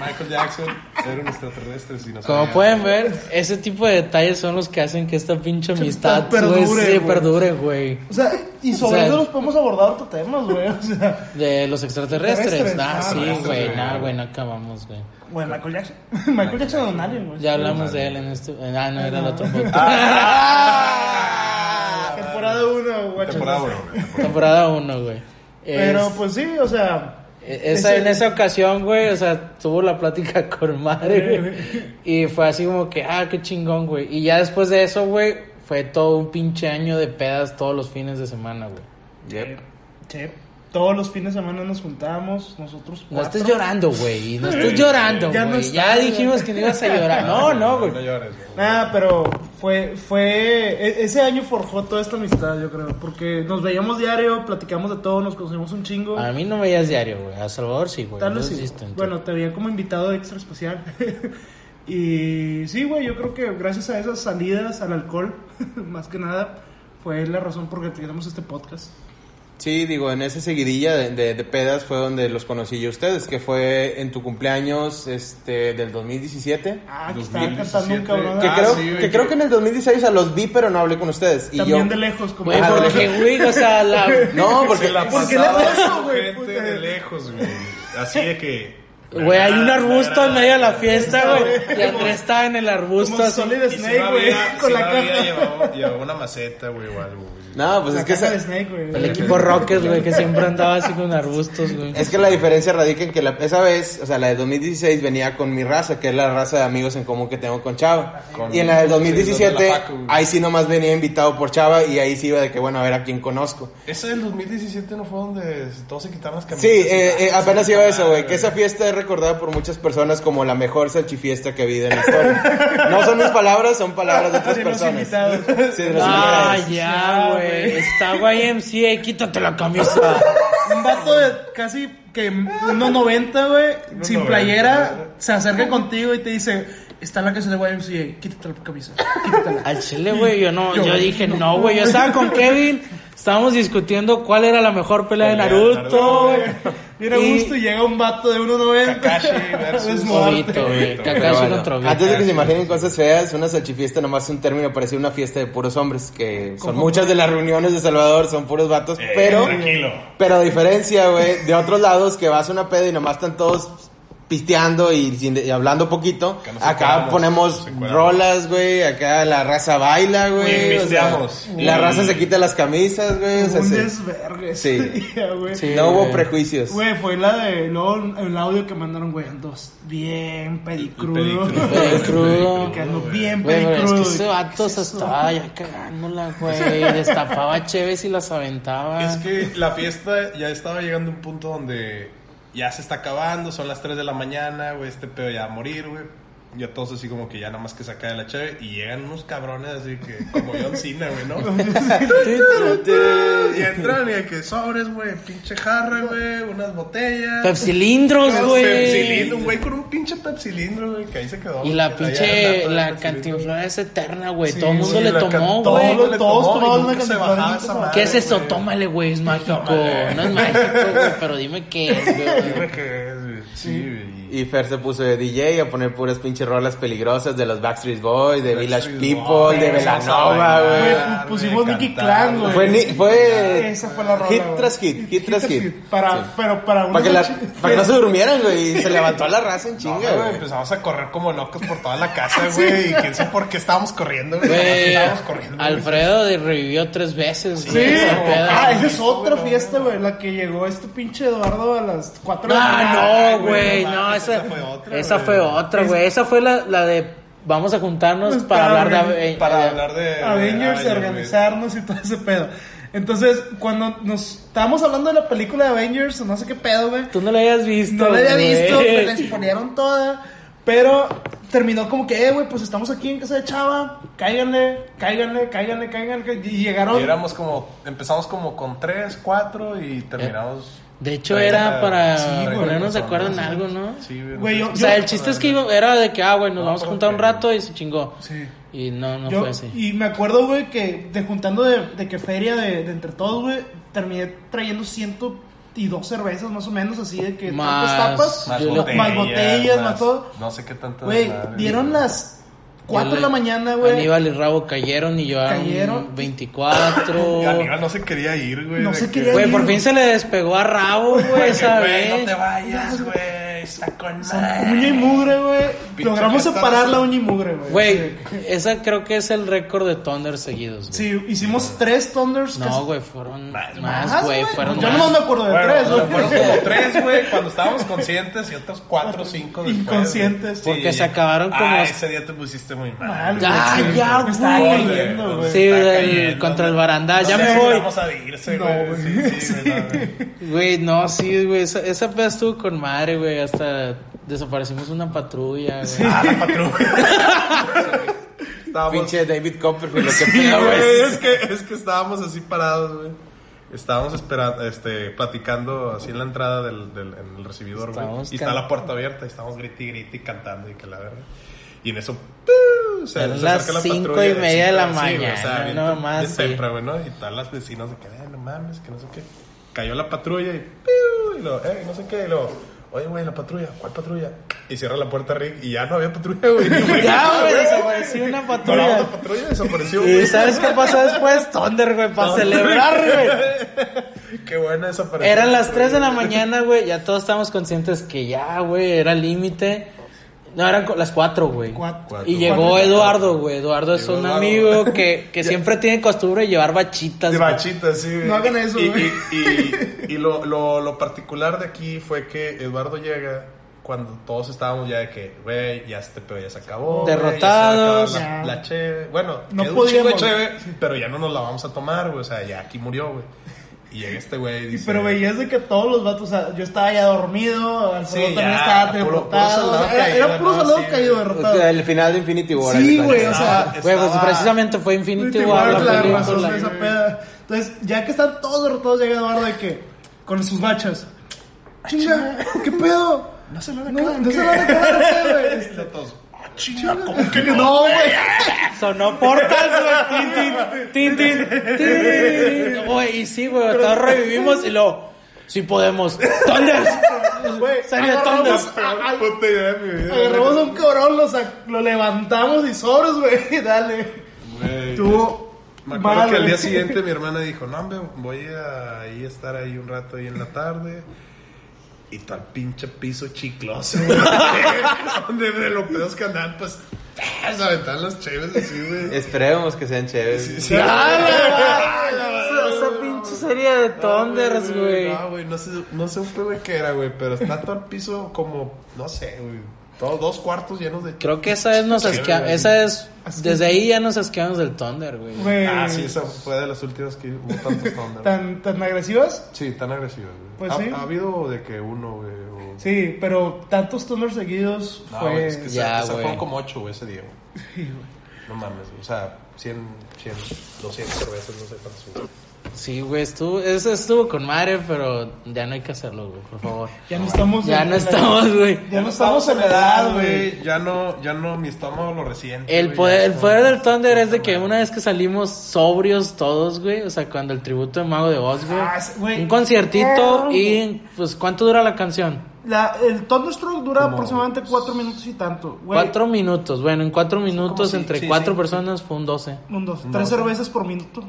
Güey. Michael Jackson era un extraterrestre. Si no Como pueden ver, ese tipo de detalles son los que hacen que esta pinche amistad perdure, güey, sí, güey. perdure, güey. O sea, y sobre O sea, eso nos podemos abordar otros temas, güey. O sea, De los extraterrestres. Extraterrestres, Ah, ah, sí, güey. güey. No, güey, no acabamos, güey. bueno, Michael Jackson. Michael Jackson un alien, güey. Ya hablamos de él en este. Ah, no, era el otro podcast. Ah, Temporada 1, güey. Temporada uno, güey. Temporada 1, güey. Pero Es- pues sí, o sea. Esa, ese- en esa ocasión, güey, o sea, tuvo la plática con madre, güey. Y fue así como que, ah, qué chingón, güey. Y ya después de eso, güey, fue todo un pinche año de pedas todos los fines de semana, güey. Yep. Che, todos los fines de semana nos juntábamos, nosotros. No cuatro. estés llorando, güey. No estés llorando, Ya no está, dijimos que no ibas a llorar. No, no, güey. No llores, güey. Nah, pero fue, fue, e- ese año forjó toda esta amistad, yo creo, porque nos veíamos diario, platicamos de todo, nos conocíamos un chingo. A mí no me veías diario, güey. A Salvador sí, güey. Tal No vez sí. Bueno, te veía como invitado extra especial. y sí, güey, yo creo que gracias a esas salidas al alcohol, más que nada, fue la razón por la que tenemos este podcast. Sí, digo, en esa seguidilla de, de- de pedas fue donde los conocí yo a ustedes, que fue en tu cumpleaños este del 2017. Ah, que estaban 2017. cantando un cabrón. Que, Ah, creo, sí, que que- creo que en el 2016 o sea, los vi, pero no hablé con ustedes. Y También yo, de lejos, como Güey, Ah, de porque, güey, o sea, la. No, porque Se la ¿Por qué le pasaba haces eso, con güey? gente Puta. de lejos, güey. Así de que... Güey, hay un arbusto en medio de la fiesta, güey. Y Andrés estaba en el arbusto como así. Solid Snake, güey, con la caja. llevaba, llevaba una maceta, güey, o algo, güey. No, pues La es que, esa- Snake, güey. El equipo Rockets, güey, que siempre andaba así con arbustos, güey. es que la diferencia radica en que la- esa vez, o sea, la de 2016 venía con mi raza, que es la raza de amigos en común que tengo con Chava. Con- y en la del sí, 2017, los de güey. ahí sí nomás venía invitado por Chava y ahí sí iba de que, bueno, a ver a quién conozco. Ese del 2017 no fue donde todos se quitaron las Sí, camisetas. eh, eh, apenas iba eso, güey. Que esa fiesta es recordada por muchas personas como la mejor salchifiesta que ha habido en la historia. No son mis palabras, son palabras de otras De los personas. invitados. Sí, de los Ah, invitados. ya, güey. Está YMCA, quítate la camisa. Un vato de casi que 1.90, güey, sin 1.90, playera, güey. se acerca contigo y te dice, está en la casa de YMCA, quítate la camisa, quítatela. Al chile, güey, yo no, yo, Yo- dije, no, güey, yo estaba con Kevin, estábamos discutiendo cuál era la mejor pelea de Naruto, Naruto, güey. Viene a gusto y llega un vato de 1.90. Kakashi versus. Obito, güey, Kakashi contra Obito. antes de que se imaginen cosas feas, una salchifiesta nomás es un término parecía una fiesta de puros hombres, que son ¿Cómo? muchas de las reuniones de Salvador, son puros vatos, Eh, pero... Tranquilo. Pero a diferencia, güey, de otros lados que vas a una peda y nomás están todos pisteando y, sin- y hablando poquito, Acá ponemos rolas, güey, acá la raza baila, güey. Y o sea, pisteamos. la raza se quita las camisas, güey. o sea, un desvergue Sí. día, no hubo prejuicios. Güey, fue la de. Luego el audio que mandaron, güey, dos bien pedicrudo. Pedicrudo. Güey, crudo. que ando bien pero es pedicrudo. que ese vato se estaba ya cagándola, güey. Destapaba cheves y las aventaba. Es que la fiesta ya estaba llegando a un punto donde ya se está acabando, son las 3 de la mañana, güey, este pedo ya va a morir, güey. Ya todos así como que ya nada más que saca de la chave y llegan unos cabrones así que como John Cena, güey, ¿no? y entran y de que sobres, güey, pinche jarra, güey, unas botellas. Pepsilindros, güey. Pepsilindro, un güey con un pinche pepsilindro, güey, que ahí se quedó. Y la pinche, la cantinflora es eterna, güey. Sí, Todo el mundo Sí, le tomó, güey. Todos nunca una se bajaba esa madre, ¿Qué es eso? Tómale, güey, es mágico. Tómale. No es mágico, güey, pero dime qué es, güey. Dime qué es, güey. Sí, güey. Y Fer se puso de DJ a poner puras pinches rolas peligrosas de los Backstreet Boys, de Village People, de a Velanova, güey. Pusimos Nicky Clan, güey. Fue, ni- fue Esa fue la rola. hit tras hit, hit tras hit. Para, Sí. pero para una Para que, la- para que no se durmieran, güey. Y se levantó la raza en chinga, güey, empezamos a correr como locos por toda la casa, güey. Y quién sabe por qué estábamos corriendo, güey. Estábamos corriendo. Alfredo de- revivió tres veces, Sí, ah, esa es otra fiesta, güey, la que llegó este pinche Eduardo a las 4 de la Ah, no, güey, no esa, esa fue otra, esa güey. fue otra, güey. Esa fue la, la de vamos a juntarnos Pues para para hablar de... Para eh, hablar de. Avengers, güey. organizarnos y todo ese pedo. Entonces, cuando nos estábamos hablando de la película de Avengers, no sé qué pedo, güey. Tú no la habías visto, No la había güey. visto, me la exponieron toda. Pero terminó como que, eh, güey, pues estamos aquí en casa de Chava. Cáiganle, cáiganle, cáiganle, cáiganle. Y llegaron. Y éramos como. Empezamos como con tres, cuatro y terminamos. De hecho, era para sí, güey, ponernos de acuerdo en sí. algo, ¿no? Sí, güey. Güey, yo- O sea, el chiste es que iba- era de que, ah, güey, nos No, vamos a juntar un rato y se chingó. Sí. Y no, no Yo- fue así. Y me acuerdo, güey, que de juntando de, de que feria de, de entre todos, güey, terminé trayendo y dos cervezas más o menos, así de que Más- tantas tapas, Más botellas, más botellas, más todo. No sé qué tanto. Güey, dieron las 4 de la mañana, güey. Aníbal y Rabo cayeron y llevaron Cayeron. 24. Y Aníbal no se quería ir, güey. No se que- quería Güey, ir. por fin se le despegó a Rabo, güey, Güey, esa güey, no te vayas, güey. Está con madre. uña y mugre, güey. Logramos separar la uña y mugre, güey. Güey, esa creo que es el récord de Thunder seguidos, güey. Sí, hicimos tres Thunders. No, güey, fueron Más, güey, fueron Yo no me acuerdo de Bueno, tres, güey. fueron como tres, güey, cuando estábamos conscientes y otros cuatro o cinco después. güey. Inconscientes. Porque se acabaron como- Ah, ese día te pusiste muy mal. Mal, güey. Ya, güey, sí, ya, güey. Sí, Está el- cayendo, contra el barandal, No ya me voy. Vamos a irse, No, güey. güey. Sí, sí, güey, no, güey. Güey, no, sí, güey, esa, esa peda estuvo con madre, güey, hasta desaparecimos una patrulla, güey. Ah, la patrulla. Estábamos- Pinche David Copperfield, lo que pedo, güey, es que, es que estábamos así parados, güey. Estábamos esperando, este, platicando así en la entrada del, del en el recibidor, güey. Y está la puerta abierta y estamos griti, griti, cantando y que la verga. Y en eso, las la cinco y media de la mañana, o sea, bien, no más, bien sí. temprano, güey, ¿no? Y todas las vecinas de que, "Eh, no mames, que no sé qué. Cayó la patrulla y, ¡piu! Y lo, eh, no sé qué, y lo, oye, güey, la patrulla, ¿cuál patrulla? Y cierra la puerta Rick y ya no había patrulla, güey. Ya, güey, desapareció una No, la patrulla. otra patrulla desapareció, ¿Y sabes qué pasó después? Thunder, güey, para celebrar, güey. Qué buena esa aparición. Eran las 3 de la mañana, güey, ya todos estábamos conscientes que ya, güey, era límite. No, eran co- las 4, güey. Cuatro. Y llegó Cuatro. Eduardo, güey. Eduardo es Llegó un Eduardo. amigo que, que siempre tiene costumbre de llevar bachitas. De güey. bachita, sí. güey. No hagan eso, Y, güey. y, y- y lo, lo, lo particular de aquí fue que Eduardo llega cuando todos estábamos ya de que, güey, ya este pedo ya se acabó. se Derrotados. La, Ya. la cheve. Bueno, No podíamos. cheve, pero ya no nos la vamos a tomar, güey. O sea, ya aquí murió, güey. Y llega este güey y dice... Pero veías de que todos los vatos, o sea, yo estaba ya dormido, Alfredo Sí, también estaba derrotado. o sea, era, era puro ¿no? Sí, caído derrotado. El final de Infinity War. Sí, güey, o sea, Estaba- Güey, pues precisamente fue Infinity Infinity War War, la la razón película. de esa peda. Entonces, ya que están todos derrotados, llega Eduardo de que, con sus bachas. Chinga, ¿qué pedo? No se lo van a No, acabar, no ¿qué? se van a acabar, ¿qué, güey? "Ah, chinga, ¿cómo que no? No, güey. Sonó portas, güey. Tin, tin, tin. Güey, y sí, güey, todos revivimos y luego, sí podemos. Thunders. Güey, Serie de agarramos, Thunders. a- a- Puta idea de mi vida. agarramos a un cabrón, lo, sac- lo levantamos y sobres, güey. Dale. Güey, Tú. Me acuerdo mal, que al güey. día siguiente mi hermana dijo, no, hombre, voy a ahí estar ahí un rato ahí en la tarde. Y todo el pinche piso chicloso, güey. Donde de los pedos que andaban, pues, se aventaban las chéves así, güey. Esperemos que sean chéveres. Sí, sí. Esa, esa pinche serie de Thunders, güey. No, güey, no sé, no sé güey, qué era, güey, pero está todo el piso como, no sé, güey. Todos dos cuartos llenos de... Creo que esa vez nos Sí, güey. Esa es. Desde ahí ya nos asqueamos del Thunder, güey. Güey, Ah, sí, esa fue de las últimas que hubo tantos Thunder. ¿Tan, tan agresivas? Sí, tan agresivas, güey. Pues ha, sí. ha habido de que uno, güey, o... Sí, pero tantos Thunders seguidos No, fue... güey, es que Ya, se güey. fueron como ocho, güey, ese día, güey. No mames, güey. O sea, 100, 100, 200 cervezas, no sé cuántas. Sí, güey, estuvo, eso estuvo con madre, pero ya no hay que hacerlo, güey, por favor. Ya no estamos... Ya en- no la- estamos, güey. Ya no estamos en la edad, güey. Ya no, ya no, mi estómago lo resiente. El güey, poder, el poder del Thunder es de que una vez que salimos sobrios todos, güey, o sea, cuando el tributo de Mago de Oz, güey, Ah, güey. un conciertito y, pues, ¿cuánto dura la canción? La, el Thunderstruck dura aproximadamente cuatro minutos y tanto. Güey, Cuatro minutos, bueno, en cuatro minutos sí, entre sí, cuatro sí. personas fue un 12. Un, dos, tres cervezas por minuto.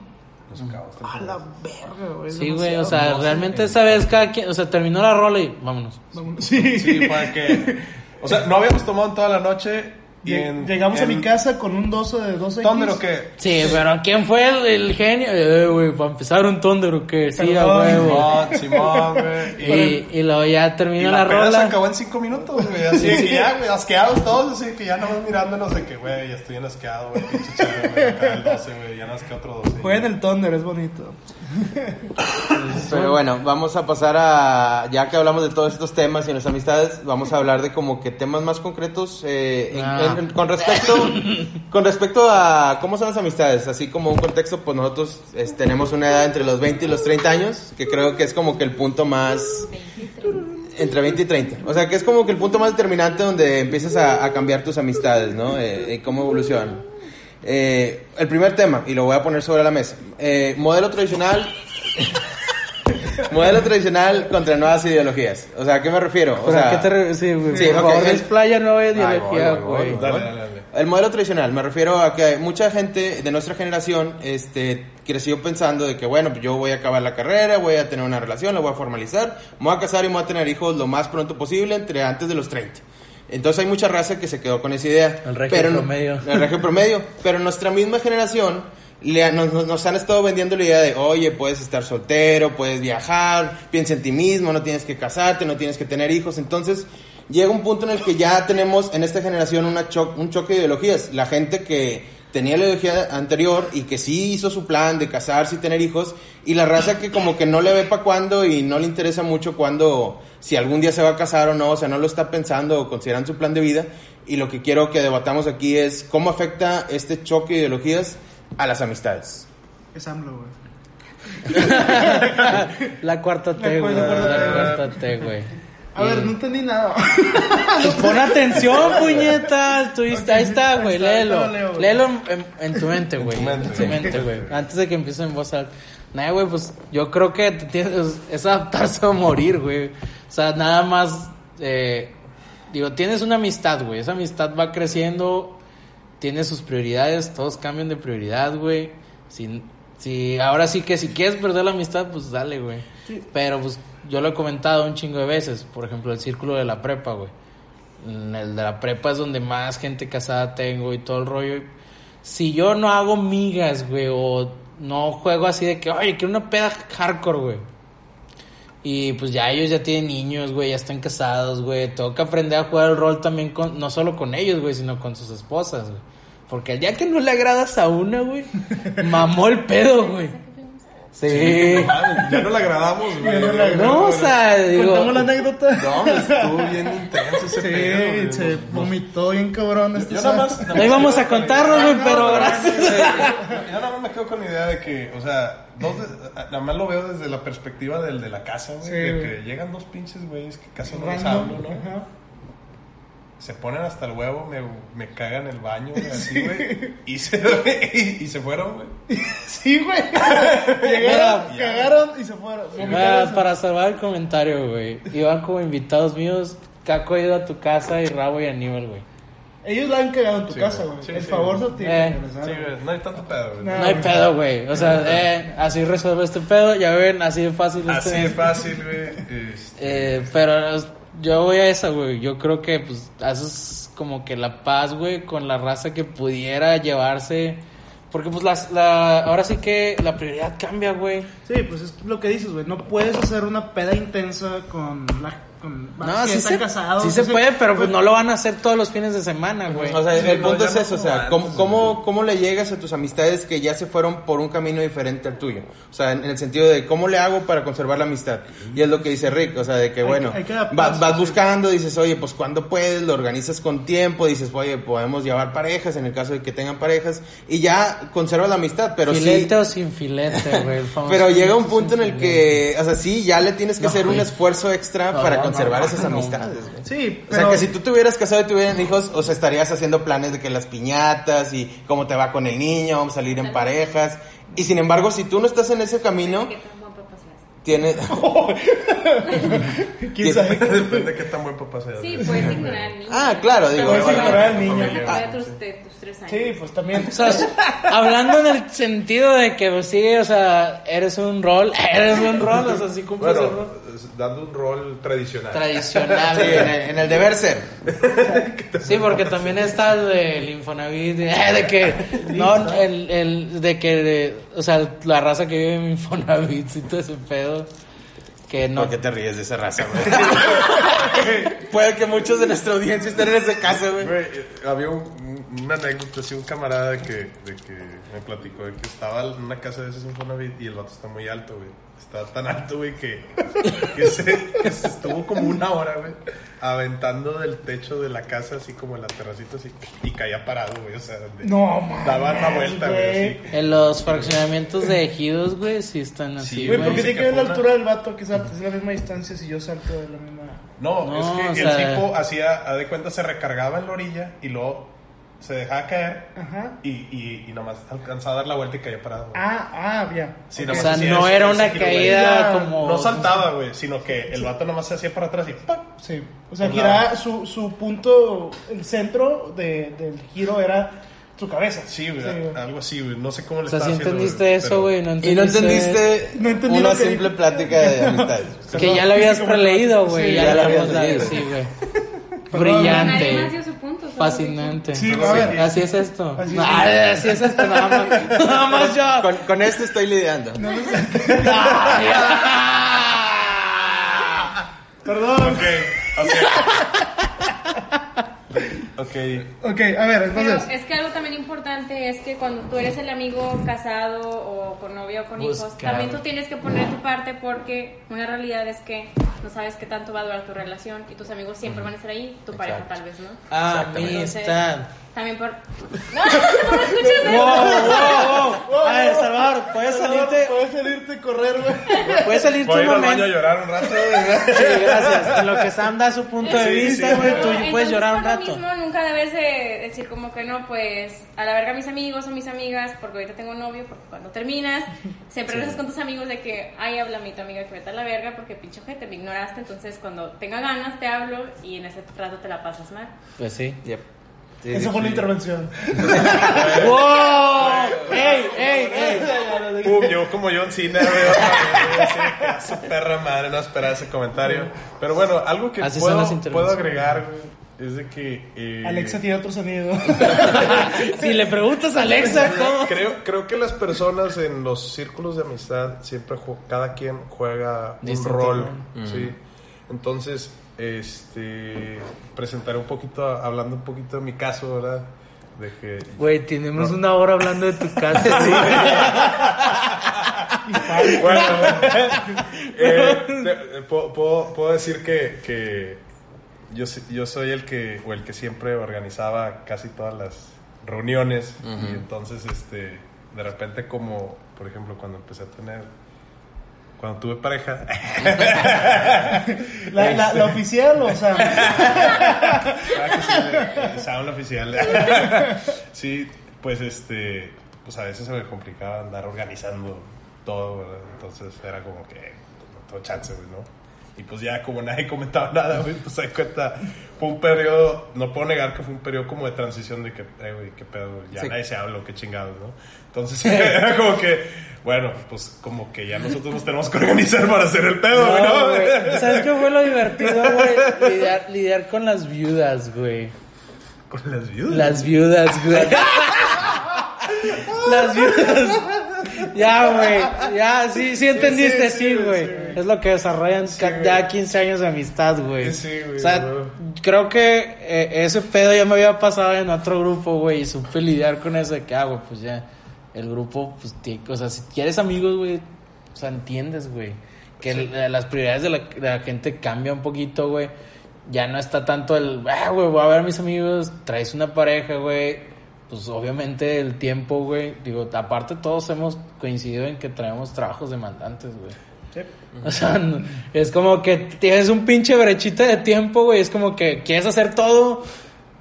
A la verga, güey. Sí, güey, o sea, realmente esa vez cada quien, o sea, terminó la rola y vámonos. Sí. Sí, fue que. O sea, no habíamos tomado en toda la noche. Y Lle- en, Llegamos a mi casa con un 12 de 12 ¿Thunder o qué? Sí, pero ¿quién fue el, el genio? Eh, güey, para empezar un Thunder o qué, sí, a huevo. Simón, Simón, güey. Y, y luego ya terminó Y la, la peda se rola. acabó en cinco minutos, güey. Así que ya, güey, asqueados todos, así que ya no mirándonos de que, güey, ya estoy en asqueado, güey, pinche chévere, güey, acá el 12, güey, ya nos queda otro 12. Fue en el Thunder, es bonito. Pero bueno, vamos a pasar a, ya que hablamos de todos estos temas y nuestras amistades, vamos a hablar de como que temas más concretos eh, en- Ah. en- con respecto con respecto a cómo son las amistades, así como un contexto, pues nosotros tenemos una edad entre los 20 y los 30 años, que creo que es como que el punto más entre 20 y 30. O sea, que es como que el punto más determinante donde empiezas a, a cambiar tus amistades, ¿no? Eh, y cómo evolucionan. Eh, el primer tema, y lo voy a poner sobre la mesa. Eh, modelo tradicional. Modelo tradicional contra nuevas ideologías. O sea, ¿a qué me refiero? O O sea, sea, ¿qué te re- Sí, güey. Sí, por ok, favor, el- desplaya nueva ideología, güey. voy. Dale, dale, dale. El modelo tradicional, me refiero a que mucha gente de nuestra generación este, creció pensando de que, bueno, pues yo voy a acabar la carrera, voy a tener una relación, la voy a formalizar, me voy a casar y me voy a tener hijos lo más pronto posible, entre antes de los 30. Entonces hay mucha raza que se quedó con esa idea. El regio pero promedio. El regio promedio. Pero nuestra misma generación le nos- nos han estado vendiendo la idea de, oye, puedes estar soltero, puedes viajar, piensa en ti mismo, no tienes que casarte, no tienes que tener hijos. Entonces, llega un punto en el que ya tenemos en esta generación una cho- un choque de ideologías. La gente que tenía la ideología anterior y que sí hizo su plan de casarse y tener hijos, y la raza que como que no le ve para cuándo y no le interesa mucho cuándo, si algún día se va a casar o no, o sea, no lo está pensando o considerando su plan de vida. Y lo que quiero que debatamos aquí es cómo afecta este choque de ideologías a las amistades. Es AMLO, güey. La cuarta T, La güey. La güey. cuarta T, güey. A ver, no entendí nada. Pues pon atención, puñetas. Tú viste- ahí está, güey. Léelo. leo. Léelo en, en tu mente, güey. En tu mente. Güey. Antes de que empiece en voz alta. Nah, güey, pues yo creo que te tienes, es adaptarse a morir, güey. O sea, nada más. eh, digo, tienes una amistad, güey. Esa amistad va creciendo. Tiene sus prioridades. Todos cambian de prioridad, güey. Si, si, ahora sí que si quieres perder la amistad, pues dale, güey. Pero pues yo lo he comentado un chingo de veces. Por ejemplo, el círculo de la prepa, güey. El de la prepa es donde más gente casada tengo y todo el rollo. Si yo no hago migas, güey, o no juego así de que, oye, quiero una peda hardcore, güey. Y pues ya ellos ya tienen niños, güey, ya están casados, güey. Tengo que aprender a jugar el rol también con, no solo con ellos, güey, sino con sus esposas, güey. Porque el día que no le agradas a una, güey, mamó el pedo, güey. Sí. Ya no le agradamos, güey. Ya no agradamos. No, o sea, digo. Contamos la anécdota. No, me estuvo bien intenso ese pedo, Sí, se vomitó bien cabrón este Yo nada más. No íbamos a contarlo, güey, pero no, gracias. Yo nada más me quedo con la idea de que, o sea, dos de- nada más lo veo desde la perspectiva del de la casa, güey. Sí, que llegan dos pinches güeyes que casi no les hablo, ¿no? Se ponen hasta el huevo, me, me cagan el baño, güey, así, güey. Y se, y, y se fueron, güey. Sí, güey. Llegaron, cagaron y se fueron. Mira, para salvar el comentario, güey. Iban como invitados míos. Caco ha ido a tu casa y Rabo y Aníbal, güey. Ellos la han cagado en tu Sí, casa, güey. Sí, el sí, favor se tiene Eh. Sí, güey. no hay tanto pedo, güey. No. No hay pedo, güey. O sea, eh, así resuelve este pedo. Ya ven, así de fácil. Así este- de fácil, güey. Este, Eh, pero yo voy a esa, güey. Yo creo que, pues, haces como que la paz, güey, con la raza que pudiera llevarse. Porque, pues, las, la, ahora sí que la prioridad cambia, güey. Sí, pues es lo que dices, güey. No puedes hacer una peda intensa con la. Con No, que sí están se, casados. sí se puede, pero pues pues, no lo van a hacer todos los fines de semana, güey. O sea, Sí, el no, punto ya es no eso, o sea, ¿cómo, cómo, cómo le llegas a tus amistades que ya se fueron por un camino diferente al tuyo? O sea, en, en el sentido de cómo le hago para conservar la amistad. Y es lo que dice Rick, o sea, de que Hay bueno, que- hay que va- adaptarse, vas buscando, dices, oye, pues cuando puedes, lo organizas con tiempo, dices, oye, podemos llevar parejas en el caso de que tengan parejas, y ya conservas la amistad, pero sí... filete o sin filete, güey. Pero llega un punto en el filete. que, o sea, sí, ya le tienes que No, hacer un esfuerzo extra No, para no, conservar esas amistades, güey. Sí, O pero. sea, que si tú te hubieras casado y tuvieran hijos, o sea, estarías haciendo planes de que las piñatas y cómo te va con el niño, vamos a salir en parejas. Y sin embargo, si tú no estás en ese camino, ¿Qué tan buen papá seas? tiene... ¿Quién sabe? Depende de qué tan buen papá sea. Sí, puedes ignorar al niño. Ah, claro, digo, Puedes ignorar al niño. Tres años. Sí, pues también. O sea, hablando en el sentido de que, pues, sí, o sea, eres un rol, eres un rol, o sea, sí cumples el Bueno, rol es- dando un rol tradicional. tradicional. sí, en el, en el deber ser. Sí, porque también está el del Infonavit, de, de que, no, el, el, de que, de- o sea, la raza que vive en Infonavit, y todo ese pedo, que no. ¿Por qué te ríes de esa raza, güey? Puede que muchos de nuestra audiencia estén en ese caso, güey. Eh, había un- un- una anécdota, así, un camarada que, de que me platicó de que estaba en una casa de esas Infonavit y el vato está muy alto, güey. Está tan alto, güey, que, que, se, que se estuvo como una hora, güey, aventando del techo de la casa, así como en la terracita, así, y caía parado, güey, o sea, donde No, mames. daba la vuelta, güey, así. En los fraccionamientos de ejidos, güey, sí están así, Sí, Güey, güey. ¿por qué dice tiene que ver la una- altura del vato que salta? Es la misma distancia si yo salto de la misma. No, No, es que sea- el tipo hacía, a de cuenta, se recargaba en la orilla y luego se dejaba caer Ajá. y, y, y nomás alcanzaba a dar la vuelta y caía parado. güey. Ah, ah, ya. Sí, Ok. O sea, no era una giro, güey. caída Ya, como. No saltaba, güey, sino que el vato nomás se hacía para atrás y ¡pam! Sí. O sea, giraba su, su punto, el centro de, del giro era su cabeza. Sí, güey, algo así, güey. No sé cómo le O sea, estaba si haciendo, entendiste eso, pero- güey. No Y entendiste. no entendiste No entendí una que simple dijo. plática de amistades. Que ya lo habías Sí, preleído, güey. sí, ya, ya lo habías leído. Sí, güey. Perdón. Nadie más Brillante. Fascinante. Sí, a ver. Así es esto. Así es. Ay, así es esto, nada más. Nada más yo. Con, con esto estoy lidiando. Ay, ah. Perdón. Ok, ok. Ok. Ok, a ver, Pero entonces. es que algo también importante es que cuando tú eres el amigo casado o con novia o con hijos, Buscar. también tú tienes que poner tu parte porque una realidad es que no sabes qué tanto va a durar tu relación y tus amigos siempre van a estar ahí, tu pareja Exacto. tal vez, ¿no? Amistad. También por... No, no me escuchas Wow, wow, wow. A ver, Salvador, puedes salirte. Puedes salirte a correr, güey. Puedes salirte Voy a un ir al baño a momento. llorar un rato, güey. Sí, gracias. En lo que Sam da su punto de Sí, vista, sí. güey, tú Entonces, puedes llorar un rato. mismo, nunca debes de decir como que no, pues a la verga mis amigos o mis amigas, porque ahorita tengo novio, porque cuando terminas, siempre regresas con tus amigos de que, ay, habla mi tu amiga que vete a la verga, porque pinche ojete, me ignoraste, entonces cuando tenga ganas te hablo y en ese rato te la pasas mal. Pues sí. Yep. Sí, Esa sí, fue la sí. intervención. ¡Wow! ¡Ey, ey, ey! Pum, yo como John Cena, güey. su perra madre no esperaba ese comentario. Pero bueno, algo que Así puedo, agregar, güey, es de que. eh, Alexa tiene otro sonido. Si le preguntas a Alexa, ¿cómo? Creo, creo que las personas en los círculos de amistad siempre cada quien juega un Distinto rol, rol. ¿sí? Entonces, este presentaré un poquito, hablando un poquito de mi caso, ¿verdad? De que Güey, tenemos una hora hablando de tu casa. bueno, eh, te- eh, puedo, puedo- puedo decir que, que yo, sí- yo soy el que, o el que siempre organizaba casi todas las reuniones y entonces, este, de repente como, por ejemplo, cuando empecé a tener, cuando tuve pareja, La, la, la oficial, o. Ah, sí, el sound oficial. sí, pues este, pues a veces se me complicaba andar organizando todo, ¿verdad? Entonces era como que no tengo chance, ¿no? Y pues ya como nadie comentaba nada, güey, pues se cuenta, fue un periodo, no puedo negar que fue un periodo como de transición de que, eh, güey, qué pedo, ya Sí. nadie se habla, qué chingados, ¿no? Entonces era como que, bueno, pues como que ya nosotros nos tenemos que organizar para hacer el pedo, güey, No, ¿no? güey. ¿Sabes qué fue lo divertido, güey? Lidiar, lidiar con las viudas, güey. Con las viudas. Las viudas, güey. Las viudas. Ya, güey. Ya, sí, sí entendiste, sí, güey. sí, es lo que desarrollan ya 15 años de amistad, güey. Sí, güey, O sea, creo que eh, ese pedo ya me había pasado en otro grupo, güey. Y supe lidiar con eso de que, ah, güey, pues ya. El grupo, pues, tiene- o sea, si quieres amigos, güey, o sea, entiendes, güey. Que el- las prioridades de la, de la gente cambian un poquito, güey. Ya no está tanto el, ah, güey, voy a ver a mis amigos, traes una pareja, güey. Pues obviamente el tiempo, güey. Digo, aparte todos hemos coincidido en que traemos trabajos demandantes, güey. O sea, no- es como que tienes un pinche brechita de tiempo, güey. Es como que quieres hacer todo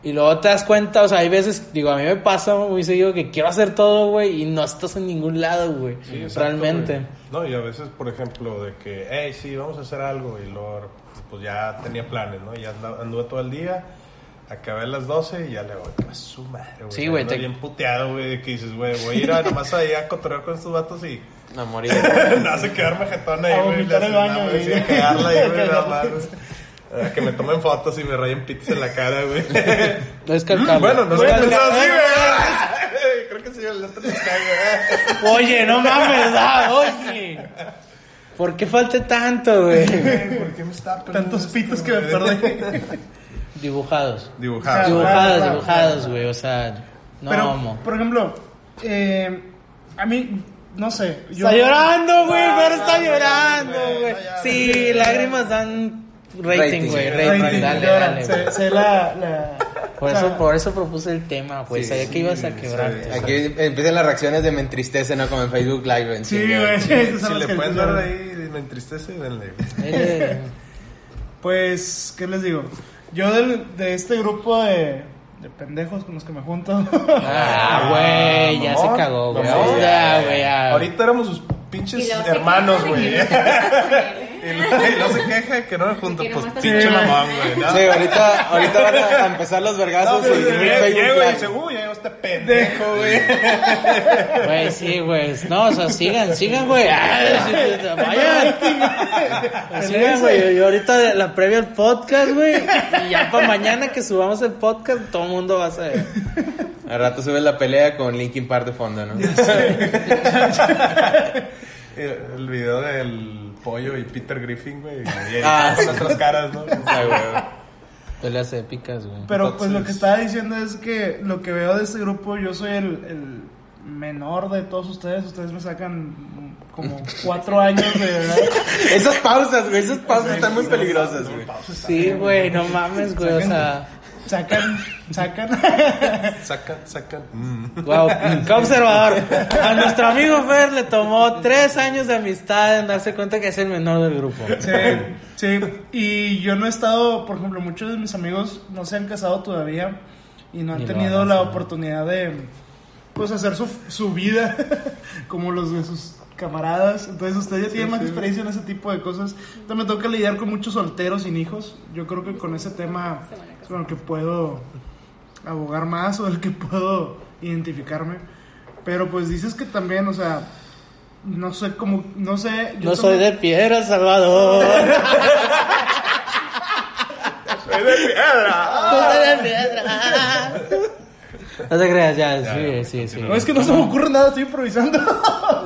y luego te das cuenta. O sea, hay veces, digo, a mí me pasa muy seguido que quiero hacer todo, güey, y no estás en ningún lado, güey. Sí, exacto, Realmente. güey. No, y a veces, por ejemplo, de que, hey, sí, vamos a hacer algo, y luego, pues ya tenía planes, ¿no? Y anda- anduve todo el día, acabé a las 12 y ya le voy, a su madre, güey. Sí, güey, te- bien puteado, güey, de que dices, güey, voy a ir a, nomás ahí a cotorrear con estos vatos y No, morir. no hace quedarme jetón ahí, A güey. vomitar le el baño, güey. sí, a cagarla ahí, güey, nada más, güey. A que me tomen fotos y me rayen pitos en la cara, güey. No es calcable. bueno, no es pensado así, güey. Creo que sí, el otro les cago, Oye, no mames, da, oye. ¿Por qué falte tanto, güey? ¿Por qué me está Tantos pitos que me perdí. Dibujados. Dibujado. Dibujados, claro, dibujados, claro. güey. O sea, no, Pero, por ejemplo, eh, a mí, no sé. Yo, Está llorando, güey, No, pero está llorando, güey. Sí, lágrimas dan rating, güey. Rating, Rating, dale, dale, Sé, güey. sé la, la- Por eso, por eso propuse el tema, güey. Sí, Sabía que ibas a sí. Aquí empiezan las reacciones de me entristece, ¿no? Como en Facebook Live. En Sí, güey. Si le pueden dar ahí, me entristece, denle. Eh, Pues, ¿qué les digo? Yo del- de este grupo de, de pendejos con los que me junto. Ah, güey, ya se cagó, güey. Mamón. Ya, güey, ya. Ahorita éramos sus pinches hermanos, güey. No. Y y se queja de que no me junto. Pues pinche mamón, güey. ¿no? Sí, ahorita, ahorita van a empezar los No, vergazos pues, y llego y dice, uy, ya llegó este pendejo, güey. Güey, sí, güey. No, o sea, sigan, sigan, güey. Ah, Vayan. Sigan, güey. Yo, yo ahorita la previa al podcast, güey. Y ya para mañana que subamos el podcast, todo el mundo va a saber. Al rato subes la pelea con Linkin Park de fondo, ¿no? El video del pollo y Peter Griffin, güey. Y Ah, con sí. nuestras caras, ¿no? Ay, güey. Peleas épicas, güey. Pero pues lo que estaba diciendo es que lo que veo de este grupo, yo soy el, el menor de todos ustedes. Ustedes me sacan como cuatro años de edad. Esas pausas, güey, esas pausas están muy peligrosas, güey. Sí, güey, no mames, güey. O sea, Sacan, sacan. Sacan, sacan. Mm. wow, qué observador. A nuestro amigo Fer le tomó tres años de amistad en darse cuenta que es el menor del grupo. Sí, sí. Y yo no he estado, por ejemplo, muchos de mis amigos no se han casado todavía y no han tenido la oportunidad de, pues, hacer su, su vida como los de sus camaradas. Entonces, ustedes ya tienen más experiencia en ese tipo de cosas. También tengo que lidiar con muchos solteros sin hijos. Yo creo que con ese tema es con el que puedo abogar más o el que puedo identificarme. Pero pues dices que también, o sea, no sé cómo, no sé. yo No soy de piedra, Salvador. ¡Soy de piedra! No soy de piedra. No te creas, ya, sí, sí, sí. No, es que no se me ocurre nada, estoy improvisando.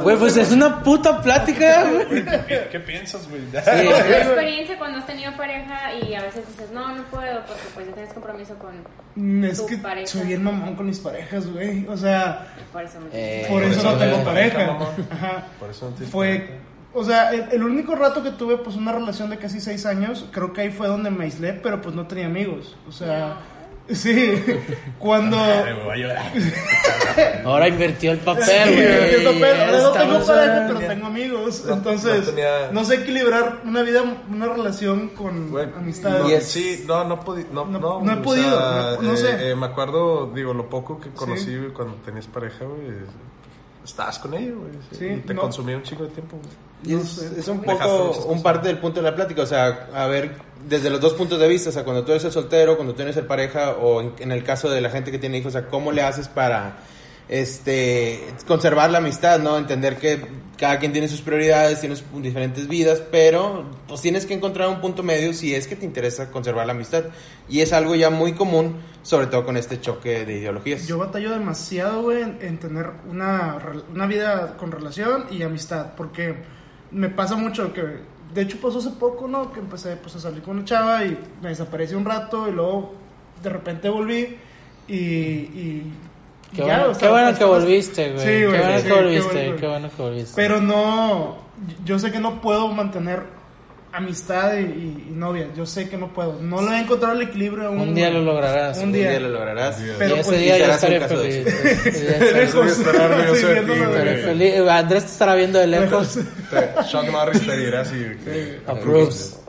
Güey, pues es una puta plática, güey. ¿Qué, qué piensas, güey? Sí. Tu experiencia cuando has tenido pareja y a veces dices, no, no puedo porque pues ya tienes compromiso con... Mm, Es Tu que pareja. soy bien mamón con mis parejas, güey. O sea, Por eso me... Eh, por, por eso, no tengo pareja. Ajá. Por eso no tienes Fue, pareja. o sea, el, el único rato que tuve, pues, una relación de casi seis años, creo que ahí fue donde me aislé, pero pues no tenía amigos. O sea, sí. Cuando. Ay, me voy a llorar. Ahora invirtió el papel, Sí, güey. entiendo, pero ahora no tengo pareja, pero tengo amigos. No- Entonces, no tenía- no sé equilibrar una vida, una relación con Güey, amistades. no, Y es- Sí, no, no, podi- no, No- no, no he podido, sea, no- no eh, sé. eh, me acuerdo, digo, lo poco que conocí cuando tenías pareja, güey. Estabas con ella, güey. sí, Sí, y te no. consumía un chingo de tiempo, güey. Y No es, sé. es un poco un parte del punto de la plática, o sea, a ver, desde los dos puntos de vista, o sea, cuando tú eres el soltero, cuando tú eres el pareja, o en, el caso de la gente que tiene hijos, o sea, ¿cómo le haces para este conservar la amistad, no? Entender que cada quien tiene sus prioridades, tiene sus diferentes vidas, pero pues tienes que encontrar un punto medio si es que te interesa conservar la amistad. Y es algo ya muy común, sobre todo con este choque de ideologías. Yo batallo demasiado, güey, en, en tener una, una vida con relación y amistad, porque me pasa mucho que, de hecho, pasó hace poco, ¿no? Que empecé pues, a salir con una chava y me desaparecí un rato y luego de repente volví y... y Qué ya, bueno, qué que volviste, güey. Sí, Qué bueno sí, que qué volviste, bueno. qué bueno que volviste. Pero no, yo sé que no puedo mantener amistad y, y- y novia, yo sé que no puedo, no le he encontrado el equilibrio aún. Un día lo lograrás. Un Un día. día lo lograrás. Pero, y ese pues, día yo estaré feliz. Feliz. Andrés te estará viendo de lejos. Sean Norris te dirá así. Approves.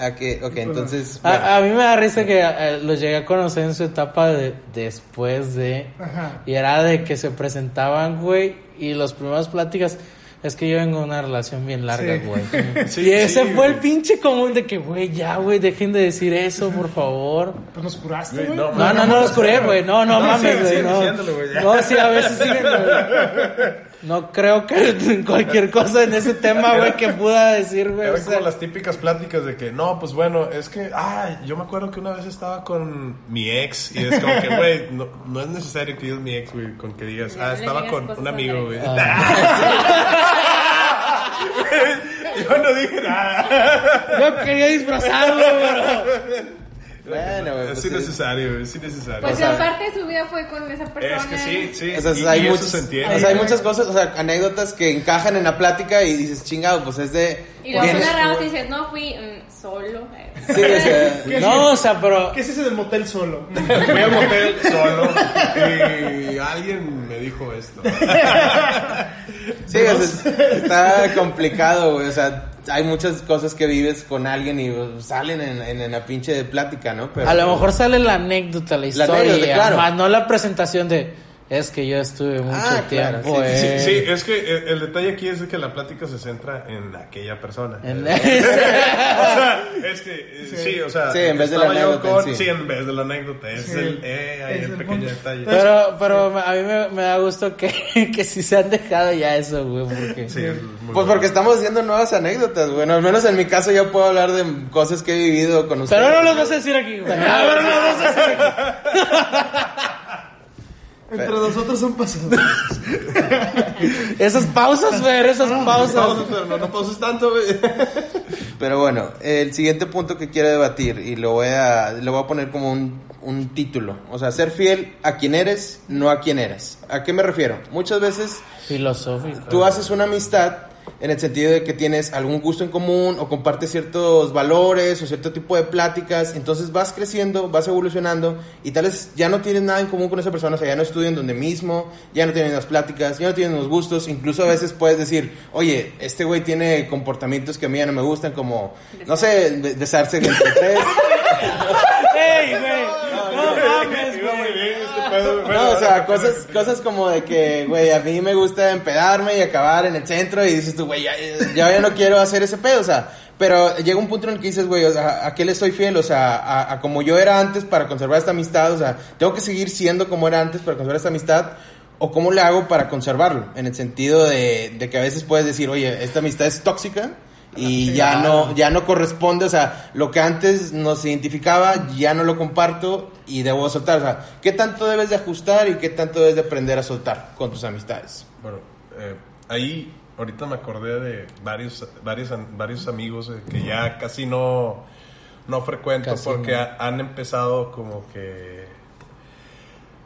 Ah, que- ok, entonces... A, bueno. a mí me da risa que eh, los llegué a conocer en su etapa de después de. Ajá. Y era de que se presentaban, güey, y los primeras pláticas. Es que yo vengo de una relación bien larga, güey. Sí, y ese sí, fue el pinche común de que, güey, ya, güey, dejen de decir eso, por favor. Pues nos curaste, Güey, no, No, no, no los curé, güey. No, no, No, mames, güey. no, sí, a veces siguen, güey. No creo que cualquier cosa en ese tema, güey, que pueda decir, güey. Eran o sea, como las típicas pláticas de que, no, pues bueno, es que, ay, yo me acuerdo que una vez estaba con mi ex y es como que, güey, no, no es necesario que digas mi ex, güey, con que digas, ah, estaba digas con un amigo, güey. Ah. yo no dije nada. Yo quería disfrazarlo, pero. Bueno, güey, es pues sí. innecesario, güey, es innecesario. Pues O sea, en parte de su vida fue con esa persona. es que sí, sí. O sea, y, hay, y eso muchas, se entiende. o sea, hay muchas cosas, o sea, anécdotas que encajan en la plática y dices, chingado, pues es de... Y luego narrabas y dices, no, fui mm, solo. Sí, o. No, o sea, pero. ¿Qué es ese del motel solo? Fui al motel solo y alguien me dijo esto. sí, o sea, está complicado, güey, o sea, hay muchas cosas que vives con alguien y pues, salen en, en, en la pinche plática, ¿no? Pero- A lo mejor sale la anécdota, la historia, anécdota, claro. más no la presentación de es que yo estuve mucho Ah, claro, tiempo. sí, Sí, eh". sí, es que el, el detalle aquí es que la plática se centra en aquella persona. En- o sea, es que, eh, sí, o sea, Sí, en vez de la anécdota con- sí. sí, en vez de la anécdota. Es Sí. el, eh, ahí Es el el pequeño punto. detalle. Pero, pero a mí me, me da gusto que, que sí se han dejado ya eso, güey, porque... Sí, es muy Pues bueno. porque estamos haciendo nuevas anécdotas, bueno, al menos en mi caso yo puedo hablar de cosas que he vivido con ustedes. Pero no los vas a decir aquí, güey. Ah, pero no los vas a decir aquí. Entre nosotros son pasados. Esas pausas, güey, esas pausas. Pausas, pero no, no pauses tanto, güey. Pero bueno, el siguiente punto que quiero debatir y lo voy a, lo voy a poner como un, un título. O sea, ser fiel a quien eres, no a quien eres. ¿A qué me refiero? Muchas veces Filosófico. tú haces una amistad en el sentido de que tienes algún gusto en común o compartes ciertos valores o cierto tipo de pláticas, entonces vas creciendo, vas evolucionando y tal vez ya no tienes nada en común con esa persona, o sea, ya no estudian donde mismo, ya no tienen las pláticas, ya no tienen los gustos, incluso a veces puedes decir, oye, este güey tiene comportamientos que a mí ya no me gustan, como, no sé, be- besarse entre tres. ¡Ey, güey! No mames, Iba muy güey. bien este pedo, güey. No, o sea, cosas, cosas como de que, güey, a mí me gusta empedarme y acabar en el centro y dices tú, güey, ya, ya, ya no quiero hacer ese pedo, o sea, pero llega un punto en el que dices, güey, o sea, ¿a qué le soy fiel? O sea, a, a como yo era antes para conservar esta amistad, o sea, tengo que seguir siendo como era antes para conservar esta amistad. ¿O cómo le hago para conservarlo? En el sentido de, de que a veces puedes decir, oye, esta amistad es tóxica y ya no, ya no corresponde, o sea, lo que antes nos identificaba, ya no lo comparto y debo soltar. O sea, ¿qué tanto debes de ajustar y qué tanto debes de aprender a soltar con tus amistades? Bueno, eh, ahí ahorita me acordé de varios, varios, varios amigos eh, que ya casi no, no frecuento Casi porque no. ha- han empezado como que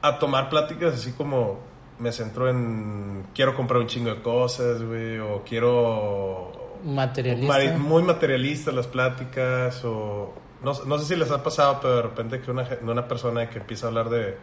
a tomar pláticas así como me centro en quiero comprar un chingo de cosas, güey, o quiero Materialista. Mari- muy materialistas las pláticas o no, no sé si les ha pasado pero de repente que una, una persona que empieza a hablar de,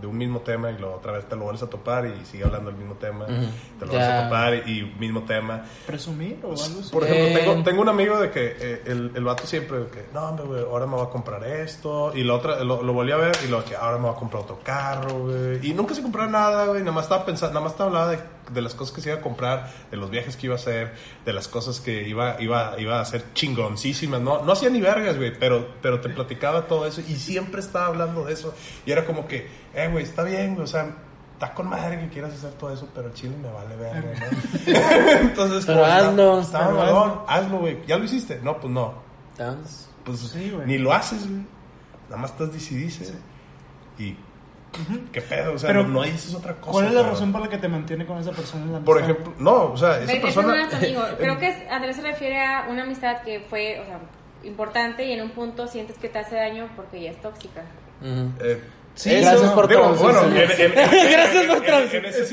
de un mismo tema y luego otra vez te lo vuelves a topar y sigue hablando del mismo tema te lo vuelves a topar y, y mismo tema ¿Presumir o algo así? por ejemplo Eh. tengo, tengo un amigo de que eh, el, el vato siempre de que no hombre güey ahora me voy a comprar esto y la otra lo, lo volví a ver y lo que ahora me voy a comprar otro carro güey y nunca se compró nada güey nada más estaba pensando nada más estaba hablando de, de las cosas que se iba a comprar de los viajes que iba a hacer de las cosas que iba iba iba a hacer chingoncísimas no no hacía ni vergas güey pero pero te platicaba todo eso y siempre estaba hablando de eso y era como que eh güey está bien güey o sea Está con madre que quieras hacer todo eso, pero chile me vale verga, ¿no? Entonces, Pero como está- hazlo. está Pero mamalón, hazlo, güey. ¿Ya lo hiciste? No, pues no. Entonces, Pues Sí, güey. ni lo haces, güey. Nada más estás decidice. Y. ¿Qué pedo? O sea, Pero, no, no dices otra cosa. ¿Cuál es la razón por la que te mantiene con esa persona en la Por ejemplo, no, o sea, esa no persona. tu amigo. Creo que es- Andrés se refiere a una amistad que fue, o sea, importante y en un punto sientes que te hace daño porque ya es tóxica. ujú. eh, Sí, eso- gracias por digo, traducir, Bueno, señor. en, en- en- Gracias por en- en- ese-.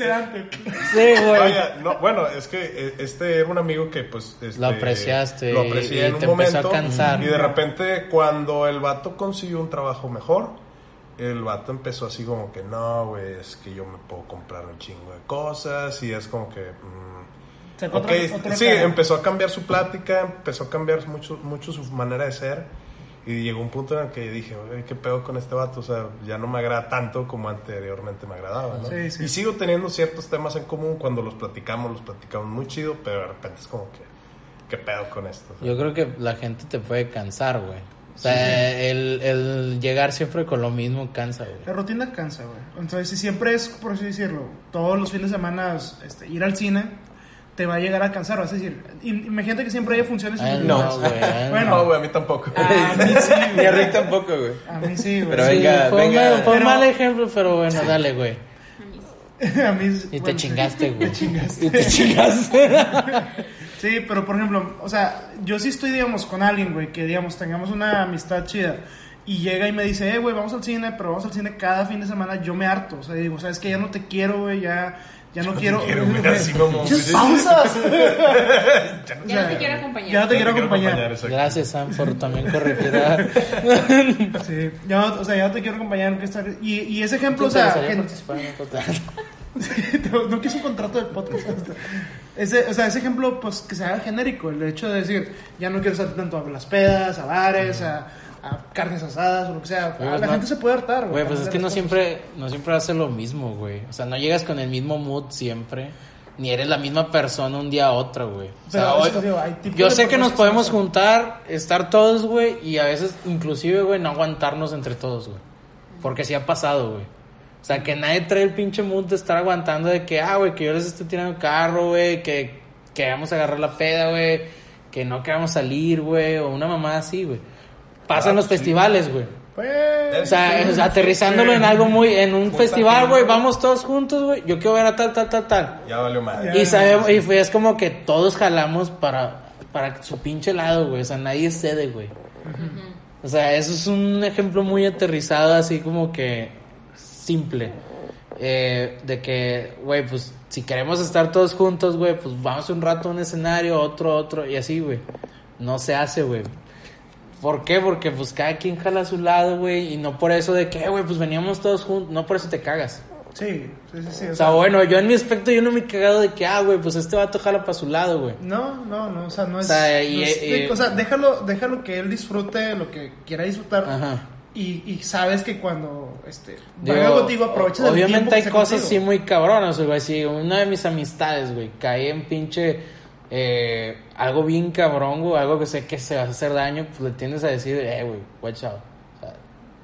Sí, güey. Vaya, no, bueno, es que eh, este era un amigo que pues este, Lo apreciaste lo y- aprecié y en un te empezó a momento cansar. y de repente cuando el vato consiguió un trabajo mejor el vato empezó así como que no, güey, es que yo me puedo comprar un chingo de cosas y es como que mm, Sacó ok, otra- otra sí, cara. empezó a cambiar su plática, empezó a cambiar mucho, mucho su manera de ser y llegó un punto en el que dije, güey, ¿qué pedo con este vato? O sea, ya no me agrada tanto como anteriormente me agradaba, ¿no? Sí, sí. Y sigo teniendo ciertos temas en común cuando los platicamos, los platicamos muy chido, pero de repente es como que, ¿qué pedo con esto? Yo creo que la gente te puede cansar, güey. O sea, El, el llegar siempre con lo mismo cansa, güey. La rutina cansa, güey. Entonces, si siempre es, por así decirlo, todos los fines de semana este, ir al cine, te va a llegar a cansar. Vas a decir, im- imagínate que siempre haya funciones Ay, individuales. no, güey. ay, Bueno. No, güey, a mí tampoco. A mí sí, Ni a güey. Rick tampoco, güey. A mí sí, güey. Pero Sí, venga, fue, venga. mal- fue un Pero- mal ejemplo, pero bueno, dale, güey. A mí sí, Y te bueno, sí. chingaste, güey. Te chingaste. Y te chingaste. Sí, pero por ejemplo, o sea, yo sí estoy, digamos, con alguien, güey, que, digamos, tengamos una amistad chida. Y llega y me dice, eh, güey, vamos al cine, pero vamos al cine cada fin de semana. Yo me harto. O sea, digo, sabes que ya no te quiero, güey, ya, ya no quiero. quiero, güey, así como- Muchas pausas. Ya no te quiero acompañar. Ya no te quiero acompañar. exacto. Gracias, Sam, por también corregir. Sí, ya no- o sea, ya no te quiero acompañar. que estar... y, y ese ¿Te ejemplo, o sea, en? no quiso un contrato de podcast. Ese, o sea, ese ejemplo, pues que se haga genérico. El hecho de decir, ya no quiero salir tanto a las pedas, a bares, a, a carnes asadas o lo que sea. Güey, la no- gente se puede hartar, Güey, pues es que no siempre, no siempre hace lo mismo, güey. O sea, no llegas con el mismo mood siempre. Ni eres la misma persona un día a otra, güey. O sea, hoy- digo, yo sé que nos podemos juntar, estar todos, güey, y a veces inclusive, güey, no aguantarnos entre todos, güey. Porque sí ha pasado, güey. O sea, que nadie trae el pinche mood de estar aguantando de que, ah, güey, que yo les esté tirando el carro, güey, que, que vamos a agarrar la peda, güey, que no queramos salir, güey, o una mamá así, güey. Pasan Ah, los sí. festivales, güey. Pues, O sea, sea, aterrizándolo sí. en algo muy, en un festival, güey, vamos todos juntos, güey. Yo quiero ver a tal, tal, tal, tal. Ya valió madre. Y sabemos, y fue, es como que todos jalamos para, para su pinche lado, güey. O sea, nadie cede, güey. O sea, eso es un ejemplo muy aterrizado, así como que simple. Eh, de que, güey, pues si queremos estar todos juntos, güey, pues vamos un rato a un escenario, otro, otro, y así, güey. No se hace, güey. ¿Por qué? Porque pues cada quien jala a su lado, güey, y no por eso de que, güey, pues veníamos todos juntos, no por eso te cagas. Sí, sí, sí. o O sea, bueno, yo en mi aspecto yo no me he cagado de que, ah, güey, pues este vato jala para su lado, güey. No, no, no, o sea, no es... sea, y- no es- y- o sea, déjalo, déjalo que él disfrute lo que quiera disfrutar. Ajá. Y, y sabes que cuando este, Digo, contigo, aprovecha del tiempo Obviamente hay cosas contigo. sí muy cabronas, güey. Si una de mis amistades, güey, cae en pinche eh, algo bien cabrón, güey, algo que sé que se va a hacer daño, pues le tienes a decir, eh, güey, watch out. O sea,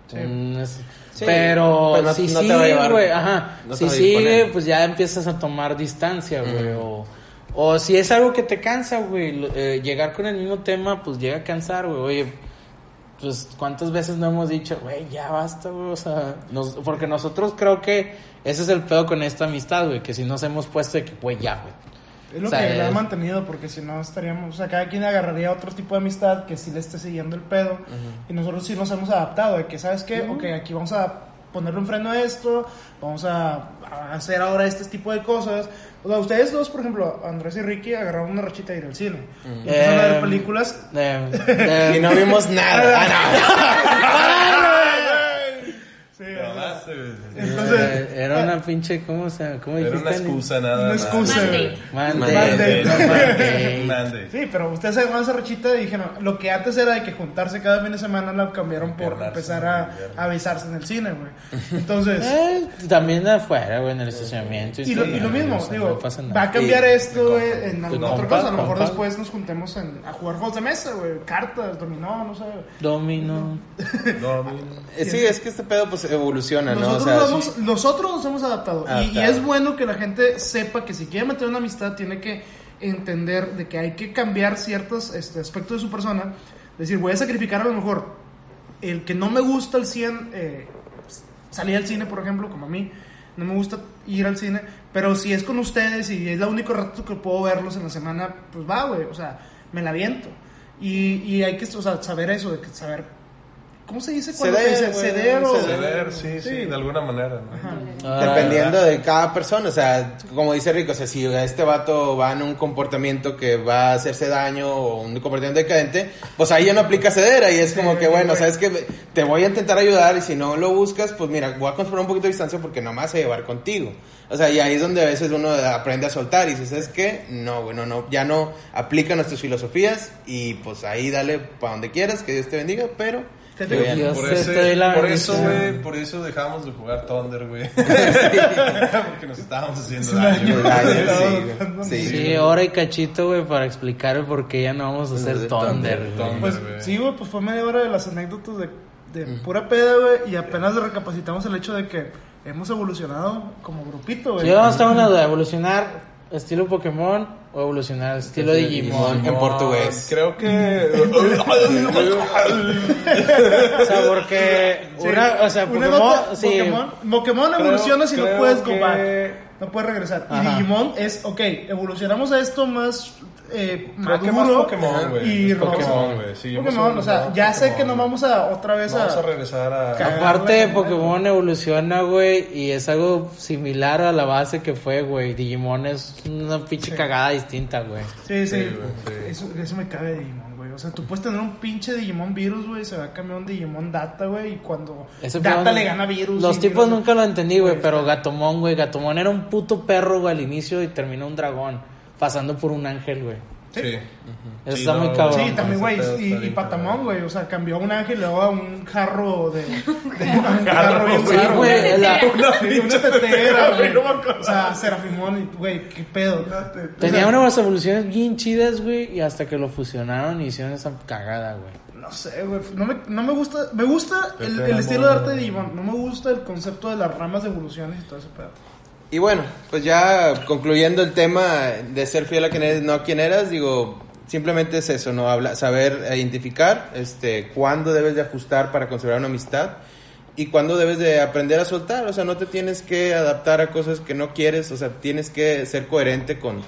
Sí. mm, Sí, pero, pero no- si no te va a sigue, güey, ajá, si sigue, pues ya empiezas a tomar distancia, güey, o, o si es algo que te cansa, güey, eh, llegar con el mismo tema, pues llega a cansar, güey, oye, pues cuántas veces no hemos dicho, güey, ya basta, güey, o sea, nos- porque nosotros creo que ese es el pedo con esta amistad, güey, que si nos hemos puesto de que, güey, ya, güey. Es lo O sea, que la ha es- mantenido, porque si no estaríamos, o sea, cada quien agarraría otro tipo de amistad que sí le esté siguiendo el pedo. Y nosotros sí nos hemos adaptado, de que, ¿sabes qué? Ok, aquí vamos a ponerle un freno a esto, vamos a, hacer ahora este tipo de cosas. O sea, ustedes dos, por ejemplo, Andrés y Ricky, agarraron una rachita de ir al cine. Y empezaron a ver Em, películas. Eh, eh, Y no vimos nada. Ah, Sí, Güey. Entonces- eh, era una pinche, ¿cómo se ¿Cómo Era dijiste? una excusa nada Una excusa. Mandate. Mande. Mande. Mande. Mande. Sí, pero ustedes agarraron esa rachita y dijeron, lo que antes era de que juntarse cada fin de semana la cambiaron por empezar a, a avisarse en el cine, güey. Entonces, Eh, también de afuera, güey, en el estacionamiento. y lo, todo, y lo mismo, o sea, digo, no va a cambiar Y- esto en compa, otra cosa. A lo mejor compa. después nos juntemos en, a jugar juegos de mesa, güey, cartas, dominó, no sé. Domino. No, mi- Eh, Sí, es que este pedo pues evoluciona, ¿no? Nosotros, O sea, vamos- sí. nosotros nos hemos adaptado. Y- es bueno que la gente sepa que si quiere meter una amistad, tiene que entender de que hay que cambiar ciertos este, aspectos de su persona. Decir, voy a sacrificar a lo mejor el que no me gusta al 100, eh, salir al cine, por ejemplo, como a mí. No me gusta ir al cine, pero si es con ustedes y es la único rato que puedo verlos en la semana, pues va, güey, o sea, me la viento. Y, y hay que o sea, saber eso, de que saber, ¿cómo se dice? cuando Ceder, ceder o- Ceder, sí, sí, de alguna manera. ¿no? Ah, Dependiendo de cada persona, o sea, como dice Rico, o sea, si este vato va en un comportamiento que va a hacerse daño o un comportamiento decadente, pues ahí ya no aplica ceder, ahí es como Sí, que, bueno, sabes que te voy a intentar ayudar y si no lo buscas, pues mira, voy a conservar un poquito de distancia porque no me vas a llevar contigo. O sea, y ahí es donde a veces uno aprende a soltar y dices, ¿sabes qué? No, bueno, no, ya no aplica nuestras filosofías y pues ahí dale para donde quieras, que Dios te bendiga, pero... Por, ese- eso, güey, por eso dejamos de jugar Thunder, güey. Porque nos estábamos haciendo daño. Sí, sí. Sí. Sí, hora y cachito, güey, para explicar el por qué ya no vamos a hacer De Thunder, güey. Pues sí, güey, pues fue media hora de las anécdotas de, de pura peda, güey, y apenas le recapacitamos el hecho de que hemos evolucionado como grupito, güey. No estaba en la duda, evolucionar estilo Pokémon o evolucionar estilo Digimon. En portugués. Creo que. O sea, porque una, o sea, Pokémon, sí, Pokémon, Pokémon Creo- evoluciona si no puedes back. No puedes regresar. Y. Digimon es, ok, evolucionamos a esto más eh, Creo que maduro más Pokémon, güey. y. Pokémon, güey. Sí, Pokémon, o sea, ya sé que no vamos a otra vez Vamos a a... regresar a. Aparte Pokémon evoluciona, güey, y es algo similar a la base que fue, güey. Digimon es una pinche cagada distinta, güey. Sí, sí, Sí, güey, sí. Eso, eso me cabe de Digimon, güey. O sea, tú puedes tener un pinche Digimon virus, güey, se va a cambiar un Digimon data, güey, y cuando Ese data le gana virus. Los tipos virus- nunca lo entendí, güey, pero está- Gatomón, güey. Gatomón era un puto perro, güey, al inicio y terminó un dragón. Pasando por un ángel, güey. Sí. Eso Sí, está no, muy cabrón. Sí, también, güey, y, y Patamón, güey, o sea, cambió a un ángel y luego a un jarro de... de un jarro güey, raro, güey, la- Una, una tetera, güey. O sea, Serafimón, y, güey, qué pedo. Tenía O sea, unas evoluciones bien chidas, güey, y hasta que lo fusionaron y hicieron esa cagada, güey. No sé, güey, no me, no me gusta, me gusta el, estilo de arte de Digimon, no me gusta el concepto de las ramas de evoluciones y todo ese pedo. Y bueno, pues ya concluyendo el tema de ser fiel a quien eres, no a quien eras, digo, simplemente es eso, ¿no? Habla, saber identificar este, cuándo debes de ajustar para conservar una amistad y cuándo debes de aprender a soltar, o sea, no te tienes que adaptar a cosas que no quieres, o sea, tienes que ser coherente con,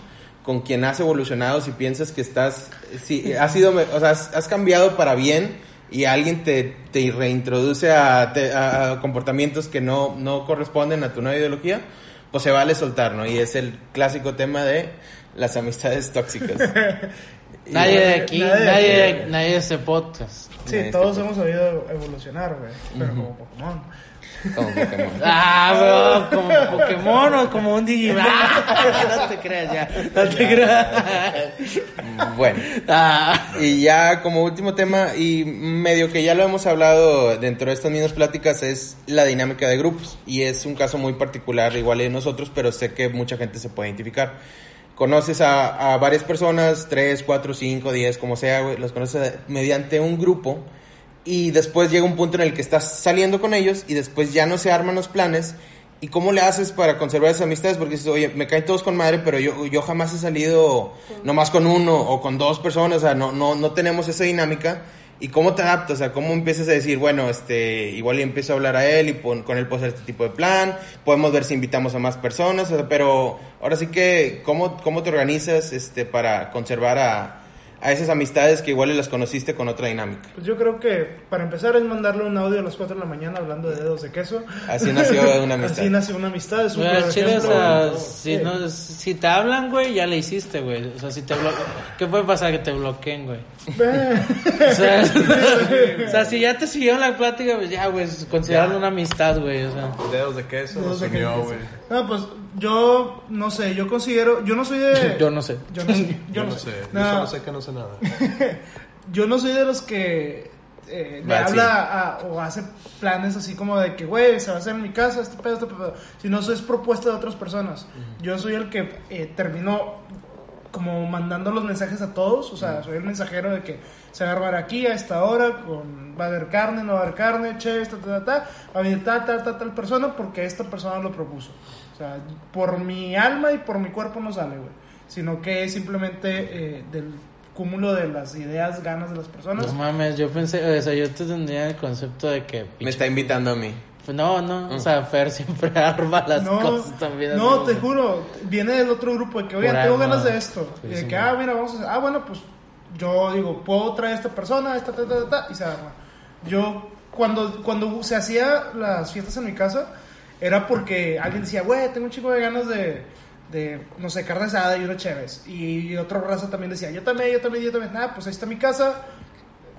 con quien has evolucionado si piensas que estás, si has sido, o sea, has, cambiado para bien y alguien te, te reintroduce a- a comportamientos que no, no corresponden a tu nueva ideología, pues se vale soltar, ¿no? Y es el clásico tema de las amistades tóxicas. Nadie de aquí, nadie de nadie, de, aquí. nadie de este podcast. Sí, Este, todos hemos sabido evolucionar, güey, pero como Pokémon. como Pokémon. Ah, bro, como Pokémon o como un Digimon. Ah, no te creas ya, no te creas. Bueno. Ah, Y ya como último tema, y medio que ya lo hemos hablado dentro de estas mismas pláticas, es la dinámica de grupos. Y es un caso muy particular, igual de nosotros, pero sé que mucha gente se puede identificar. Conoces a, a varias personas, 3, 4, 5, 10, como sea, güey, los conoces mediante un grupo. Y después llega un punto en el que estás saliendo con ellos y después ya no se arman los planes. ¿Y cómo le haces para conservar esas amistades? Porque dices, oye, me caen todos con madre, pero yo, yo jamás he salido nomás con uno o con dos personas, o sea, no, no, no tenemos esa dinámica. ¿Y cómo te adaptas? O sea, ¿cómo empiezas a decir, bueno, este, igual y empiezo a hablar a él y pon- con él puedo hacer este tipo de plan, podemos ver si invitamos a más personas, o sea, pero ahora sí que, ¿cómo, cómo te organizas este, para conservar a, a esas amistades que igual y las conociste con otra dinámica? Pues yo creo que para empezar es mandarle un audio a las 4 de la mañana hablando de dedos de queso. Así nació una amistad. Así nació una amistad, es un güey, claro al chile, o ejemplo, sea, güey. si, Sí. no, si te hablan, güey, ya le hiciste, güey. O sea, si te blo- ¿Qué puede pasar? Que te bloqueen, güey. O sea, o sea, si ya te siguieron la plática, pues ya, güey, considerarlo una amistad, güey. O sea, Dedos de queso, Dedos nos de unió, queso. güey. No, pues yo no sé, yo considero, yo no soy de... yo no sé. Yo no sé. Yo no sé, yo No, solo sé que no sé nada. yo no soy de los que eh, le sí. habla a- o hace planes así como de que, güey, se va a hacer en mi casa, este pedo, este pedo. Si no, eso es propuesta de otras personas. Yo soy el que eh, terminó como mandando los mensajes a todos, o sea, soy el mensajero de que se va a armar aquí a esta hora, con, va a haber carne, no va a haber carne, che, ta, ta, ta, ta, va a venir tal, tal, tal, tal persona porque esta persona lo propuso. O sea, por mi alma y por mi cuerpo no sale, güey. Sino que es simplemente eh, del cúmulo de las ideas, ganas de las personas. No mames, yo pensé, o sea, yo te tendría el concepto de que. Me está invitando a mí. Pues no, no, o sea, Fer siempre arma las no, cosas también. no, te juro, viene del otro grupo de que, oigan, tengo ganas de esto. Sí, y de sí, que, ah, mira, vamos a hacer, ah, bueno, pues yo digo, puedo traer a esta persona, esta, ta, ta, ta, ta, y se arma. Yo, cuando, cuando se hacía las fiestas en mi casa, era porque alguien decía, güey, tengo un chico de ganas de, de, no sé, carne asada y unos chéves. Y, otra raza también decía, yo también, yo también, yo también. Nada, pues ahí está mi casa.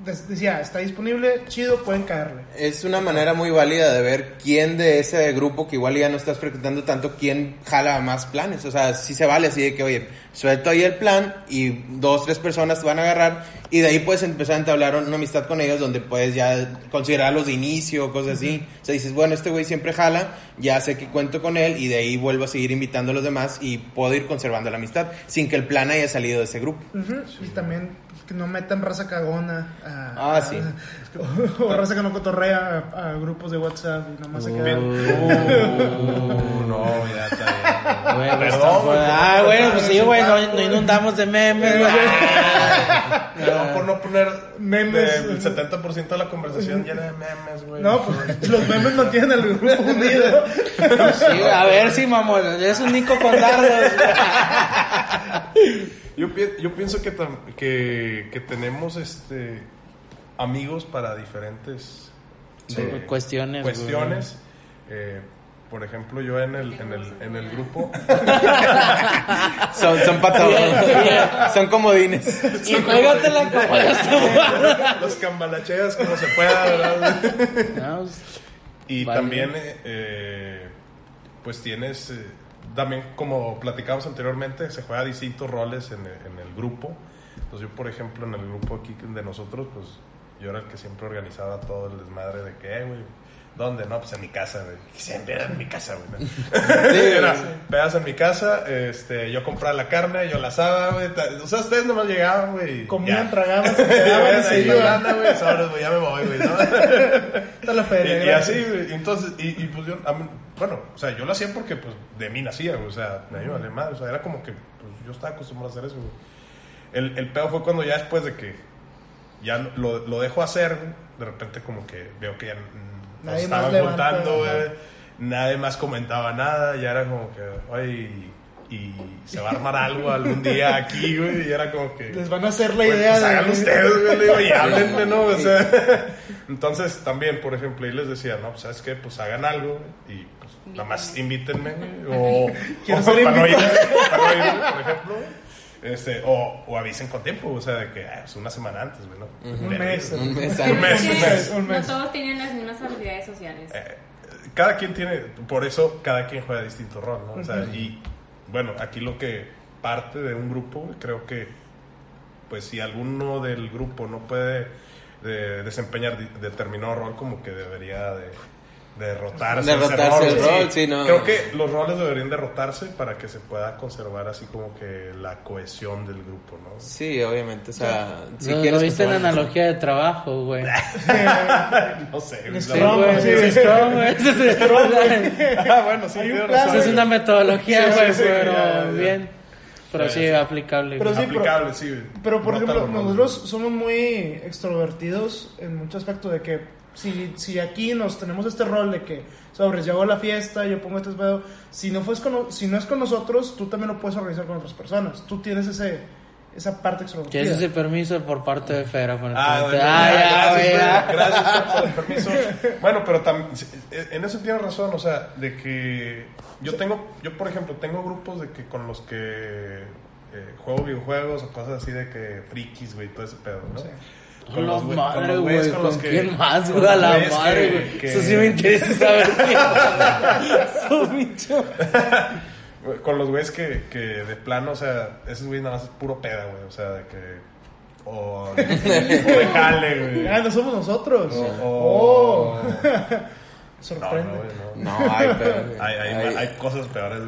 Decía, está disponible, chido, pueden caerle. Es una manera muy válida de ver quién de ese grupo que igual ya no estás frecuentando tanto, quién jala más planes. O sea, sí se vale así de que, oye, suelto ahí el plan y dos, tres personas te van a agarrar y de ahí puedes empezar a entablar una amistad con ellos donde puedes ya considerarlos de inicio, cosas así. O sea, dices, bueno, este güey siempre jala, ya sé que cuento con él y de ahí vuelvo a seguir invitando a los demás y puedo ir conservando la amistad sin que el plan haya salido de ese grupo. Y también que no metan raza cagona. A, Ah, sí. O, o raza que no cotorrea a, a grupos de WhatsApp y nomás se quedan. Uh, no, ya está bien. Güey, pues, Perdón, ah, por- bueno, por- pues sí, güey, no, no inundamos de memes, güey. Perdón por no poner Memes. El 70% de la conversación llena de memes, güey. No, pues los memes mantienen al grupo unido. Sí, a ver si, mamón, es un Nico con dardos. Yo, pi- yo pienso que, tam- que, que tenemos este amigos para diferentes Sí, eh, cuestiones, cuestiones. Eh, por ejemplo, yo en el, en el, en el grupo, Son, son todo. Son comodines. Y juégatela como las los cambalacheas como se pueda, ¿verdad? No, pues, Y Vale. también, eh, eh, pues tienes, eh, también como platicamos anteriormente, se juega distintos roles en el, en el grupo. Entonces yo, por ejemplo, en el grupo aquí de nosotros, pues yo era el que siempre organizaba todo el desmadre de que, eh, güey, ¿dónde? No, pues en mi casa, güey. Siempre era en mi casa, güey. ¿no? era pedas en mi casa, este, yo compraba la carne, yo la asaba, güey. O sea, ustedes nomás llegaban, güey. Comían, tragaban, se quedaban y se iban. güey, ya me voy, güey, ¿no? Está la feria. Y, y así, güey, entonces, y, y pues yo, a mí- bueno, o sea, yo lo hacía porque pues de mí nacía, güey, o sea, me iba vale madre, o sea, era como que pues, yo estaba acostumbrado a hacer eso, güey. El, el pedo fue cuando ya después de que ya lo, lo dejo hacer, güey, de repente como que veo que ya nos Nadie más estaban juntando, güey, nadie más comentaba nada, ya era como que, ay, y se va a armar algo algún día aquí, güey, y era como que... Les van a hacer la Pues, idea pues, de. hagan ustedes, güey, le digo, y háblenme, ¿no? O sea, entonces también, por ejemplo, ahí les decía, no, pues, ¿sabes qué? Pues hagan algo y pues nada más invítenme, güey, o, Quiero o ser para no ir, invitado. para no ir, por ejemplo, este, o, o avisen con tiempo, o sea, de que ah, pues una semana antes, güey, ¿no? Un mes. Un mes Un mes, un mes. Un mes. No todos tienen las mismas habilidades sociales. Eh, cada quien tiene, por eso cada quien juega distinto rol, ¿no? O sea, y bueno, aquí lo que parte de un grupo, creo que, pues si alguno del grupo no puede eh, desempeñar determinado rol, como que debería de, de rotarse. ese Derrotarse el güey, rol, sí, no. Creo que los roles deberían derrotarse para que se pueda conservar así como que la cohesión del grupo, ¿no? Sí, obviamente. O sea, si ¿Lo, quieres. lo viste en analogía de trabajo, güey. No sé. El Strong, güey. sí. es Strong, güey. Ah, bueno, sí, es una metodología, Sí, sí, güey, sí, pero ya, ya. bien. Pero Sí, aplicable. Pero sí, Aplicable, sí. Pero por ejemplo, ¿no? nosotros somos muy extrovertidos en mucho aspecto de que si, si aquí nos tenemos este rol de que sobres, yo hago la fiesta, yo pongo este pedo, si no, fues con, si no es con nosotros, tú también lo puedes organizar con otras personas. Tú tienes ese, esa parte extrovertida. ¿Quieres ese permiso por parte de Fera? Ah, bueno, Ah, ya, gracias, ya. gracias por el permiso. Bueno, pero también en eso tienes razón, o sea, de que yo tengo, yo por ejemplo tengo grupos de que con los que eh, juego videojuegos o cosas así de que frikis, güey, todo ese pedo, ¿no? Sí. Con madre, los güeyes güey. con ¿Con los que- quién más, güey? A los la madre, güey. que- Eso sí me interesa saber. Eso, bicho. Con los güeyes que, que de plano, o sea, esos güeyes nada más es puro peda, güey, o sea, de que o o de jale, güey. Ah, no somos nosotros. O, Oh, o- no, sorprende. no, güey, no. No, hay, pero. Hay, hay, hay- hay cosas peores,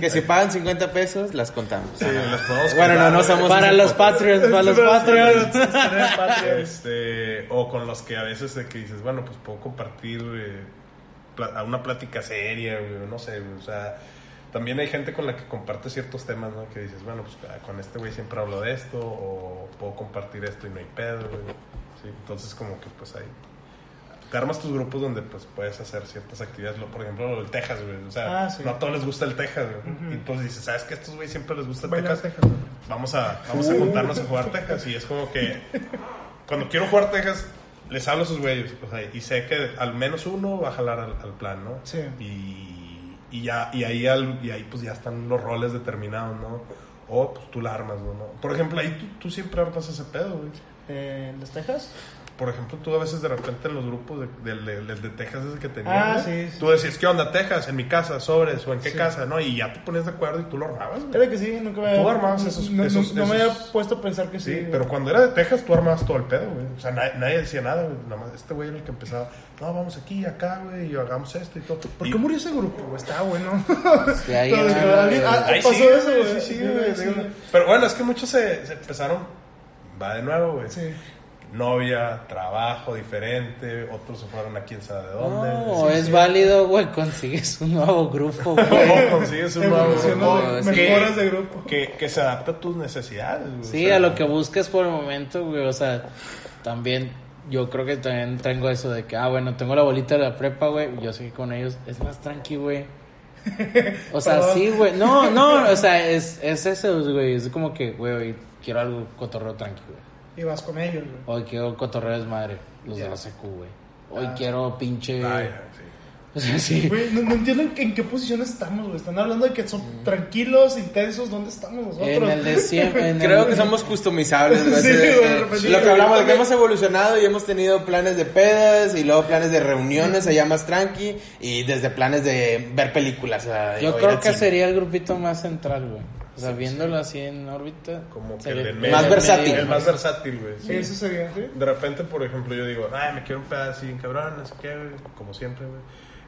que si pagan 50 pesos, las contamos. Sí, las podemos Bueno, no, contar, no somos- Para los. Patreons, para los Patreons. Este, o con los que a veces de que dices, bueno, pues puedo compartir eh, a una plática seria, no sé, o sea, también hay gente con la que comparte ciertos temas, ¿no? Que dices, bueno, pues ah, con este güey siempre hablo de esto, o puedo compartir esto y no hay pedo, güey. Sí, entonces como que pues ahí armas tus grupos donde pues puedes hacer ciertas actividades, por ejemplo, lo del Texas, güey, o sea, Ah, sí. no a todos les gusta el Texas, güey. Y entonces dices, ¿sabes que a estos güey siempre les gusta el Texas? Texas. vamos a, vamos a juntarnos a jugar Texas. Y es como que cuando quiero jugar Texas, les hablo a sus güeyes. O sea, y sé que al menos uno va a jalar al, al plan, ¿no? Sí. Y, y ya, y ahí, al- y ahí pues ya están los roles determinados, ¿no? O pues tú la armas, ¿no? Por ejemplo, ahí tú, tú siempre armas ese pedo, güey. Eh, ¿Las Texas? Por ejemplo, tú a veces de repente en los grupos de, del de, del de Texas ese que tenía, Ah, sí, sí. tú decías, ¿qué onda, Texas? ¿En mi casa? ¿Sobres? ¿O en qué Sí. casa? ¿No? Y ya te ponías de acuerdo y tú lo armabas, güey. Creo que sí, nunca me Tú armabas esos- no, no- esos- no me esos- había puesto a pensar que sí. Sí, pero cuando era de Texas tú armabas todo el pedo, güey. O sea, nadie, nadie decía nada, güey. Nada más este güey era el que empezaba, no, vamos aquí, acá, güey, y hagamos esto y todo. ¿Por Y- qué murió ese grupo? güey? Estaba bueno. Sí, ahí ah, Ahí pasó sí, eso, güey, sí, sí, Sí, güey. Pero bueno, es que muchos se, se empezaron, va de nuevo, güey. Sí. Novia, trabajo diferente, otros se fueron a quién sabe de dónde. No, Sí, es sí. válido, güey. Consigues un nuevo grupo, güey. Consigues un nuevo grupo sí. mejoras de grupo. que, que se adapta a tus necesidades, güey. Sí, O sea, a lo que busques por el momento, güey. O sea, también yo creo que también tengo eso de que, ah, bueno, tengo la bolita de la prepa, güey. Yo sé que con ellos es más tranqui, güey. O sea, Perdón. sí, güey. No, no, o sea, es, es eso, güey. Es como que, güey, quiero algo cotorreo tranqui, güey. Y vas con ellos, güey. Hoy quiero cotorreo desmadre, los de la secu, güey. Hoy Ah. quiero pinche. Vaya, sí. O sea, sí. Güey, no, no entiendo en, en qué posición estamos, güey. Están hablando de que son tranquilos, intensos. ¿Dónde estamos nosotros? En el de siempre. en Creo el- que somos customizables. güey. Sí, de- güey, de repente- lo que hablamos de que hemos evolucionado y hemos tenido planes de pedas y luego planes de reuniones allá más tranqui y desde planes de ver películas. o sea, Yo creo que cine. sería el grupito más central, güey. O sea, viéndolo así en órbita. Como que el el medio. Más versátil. El más versátil, güey. Sí, eso sería, ¿sí? De repente, por ejemplo, yo digo, ay, me quiero un pedacito, cabrón, no sé qué, güey", como siempre, güey.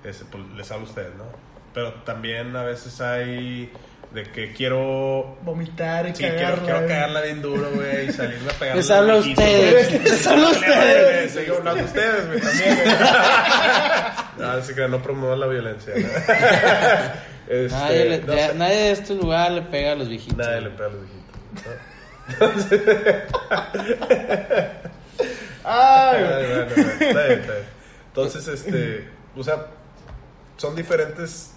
Este, pues, les hablo a ustedes, ¿no? Pero también a veces hay de que quiero. Vomitar y Sí, quiero, cagarla. quiero güey. cagarla bien duro, güey, y salirme a pegar. Les hablo a ustedes. Les hablo a ustedes. Sí, no, a ustedes, güey, también, güey. No, así que no promuevan la violencia, ¿no? Este, Nadie, le- no de, sé, nadie de este lugar le pega a los viejitos. nadie le pega a los viejitos. Ay, bueno, bueno, está bien, está bien. Entonces, este, o sea, son diferentes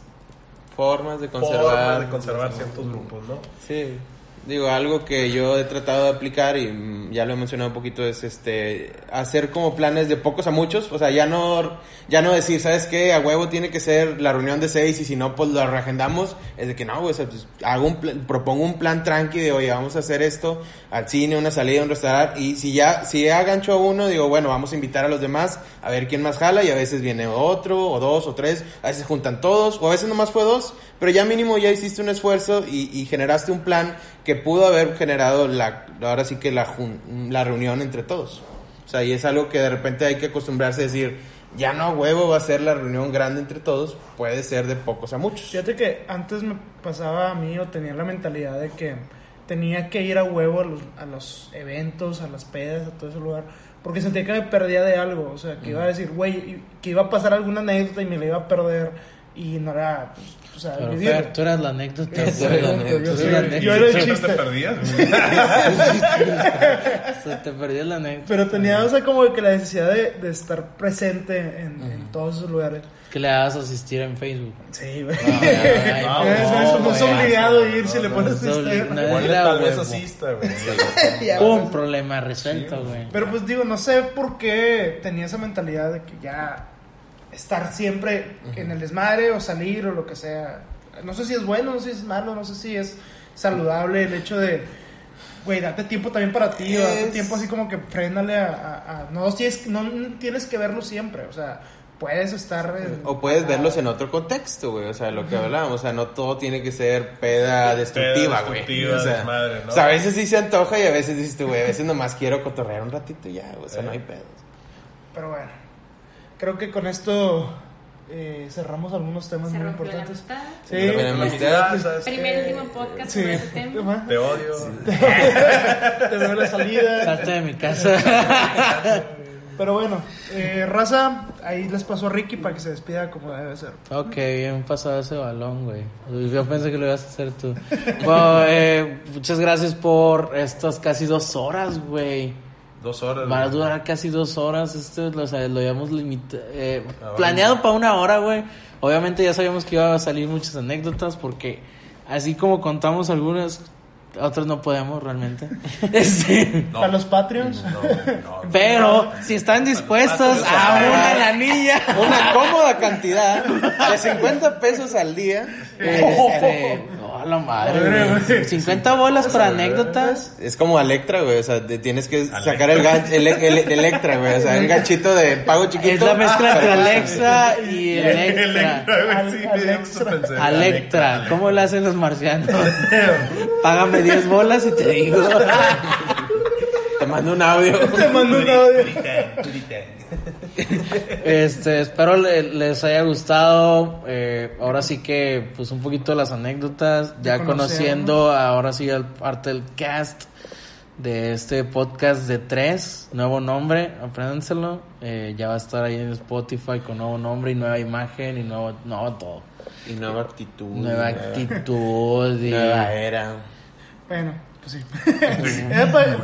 Formas de conservar. formas de conservar ciertos grupos, ¿no? Sí. Digo, algo que yo he tratado de aplicar y mm, ya lo he mencionado un poquito es este hacer como planes de pocos a muchos, o sea, ya no ya no decir, ¿sabes qué? A huevo tiene que ser la reunión de seis y si no pues lo reagendamos, es de que no, pues, hago un plan- propongo un plan tranqui de, "Oye, vamos a hacer esto al cine, una salida, un restaurante y si ya si ya gancho a uno, digo, bueno, vamos a invitar a los demás a ver quién más jala y a veces viene otro o dos o tres, a veces juntan todos o a veces nomás fue dos, pero ya mínimo ya hiciste un esfuerzo y, y generaste un plan que pudo haber generado la, ahora sí que la, jun- la reunión entre todos. O sea, y es algo que de repente hay que acostumbrarse a decir, ya no a huevo va a ser la reunión grande entre todos, puede ser de pocos a muchos. Fíjate que antes me pasaba a mí o tenía la mentalidad de que tenía que ir a huevo a los, a los eventos, a las pedas, a todo ese lugar, porque sentía que me perdía de algo, o sea, que iba a decir, güey, que iba a pasar alguna anécdota y me la iba a perder y no era, pues, sea, Pero vivir. Fer, tú eras la anécdota. Güey. yo Tú eres soy- la yo anécdota. era el chiste. te perdías, güey. Se te perdió la anécdota. Pero tenía, o sea, como que la necesidad de, de estar presente en, en todos esos lugares. Que le hagas asistir en Facebook. Sí, güey. Ay, no, no es güey. obligado ir si no, le no, pones tal vez asista, güey. Pues. Problema resuelto, güey. Pero pues digo, no sé por qué tenía esa mentalidad de que ya estar siempre en el desmadre o salir o lo que sea. No sé si es bueno, no sé si es malo, no sé si es saludable el hecho de, güey, date tiempo también para ti, o date Es- tiempo así como que frénale a... a- a- no, tienes, no tienes que verlo siempre, o sea, puedes estar... en- O puedes verlos en otro contexto, güey. O sea, lo que hablábamos. O sea, no todo tiene que ser peda destructiva, güey. destructiva, O sea, desmadre, ¿no? o sea, a veces sí se antoja y a veces dices tú, güey, a veces nomás quiero cotorrear un ratito y ya, o sea, Eh. no hay pedos. Pero bueno, creo que con esto eh, cerramos algunos temas Se muy la importantes. amistad. Sí, También hay La amistad, ¿sabes Primer y último podcast sí. sobre ese tema. Te odio. Te veo la salida. Salte de mi casa. Pero bueno, eh, raza, ahí les pasó a Ricky para que se despida como debe ser. ok, bien pasado ese balón, güey. Yo pensé que lo ibas a hacer tú. Bueno, eh, muchas gracias por estas casi dos horas, güey. Dos horas. Va a güey. durar casi dos horas. Esto lo, o sea, lo habíamos limitado. Ahora planeado para una hora, güey. Obviamente ya sabíamos que iba a salir muchas anécdotas porque así como contamos algunas, otras no podemos realmente. Este, No. Para los Patreons. No, no. pero si están dispuestos a una lanilla. Una cómoda cantidad de 50 pesos al día. Este, oh, la madre, güey. 50 bolas para anécdotas. Es como Electra, güey. O sea, te tienes que sacar el gancho, el, el- el Electra, güey. O sea, un ganchito de pago chiquito. Es la mezcla entre Alexa y Electra. Electra, güey, sí, pensé. Alectra, ¿cómo le hacen los marcianos? Págame 10 bolas y te digo. Te mando un audio. Te mando un audio. Este, espero le- les haya gustado. eh, ahora sí que, pues, un poquito de las anécdotas. Ya conociendo, ahora sí, al parte del cast de este podcast de tres. Nuevo nombre, apréndenselo. Eh, ya va a estar ahí en Spotify con nuevo nombre y nueva imagen y nuevo, nuevo todo. Y nueva actitud. Nueva actitud y. Nueva era. Bueno, pues sí.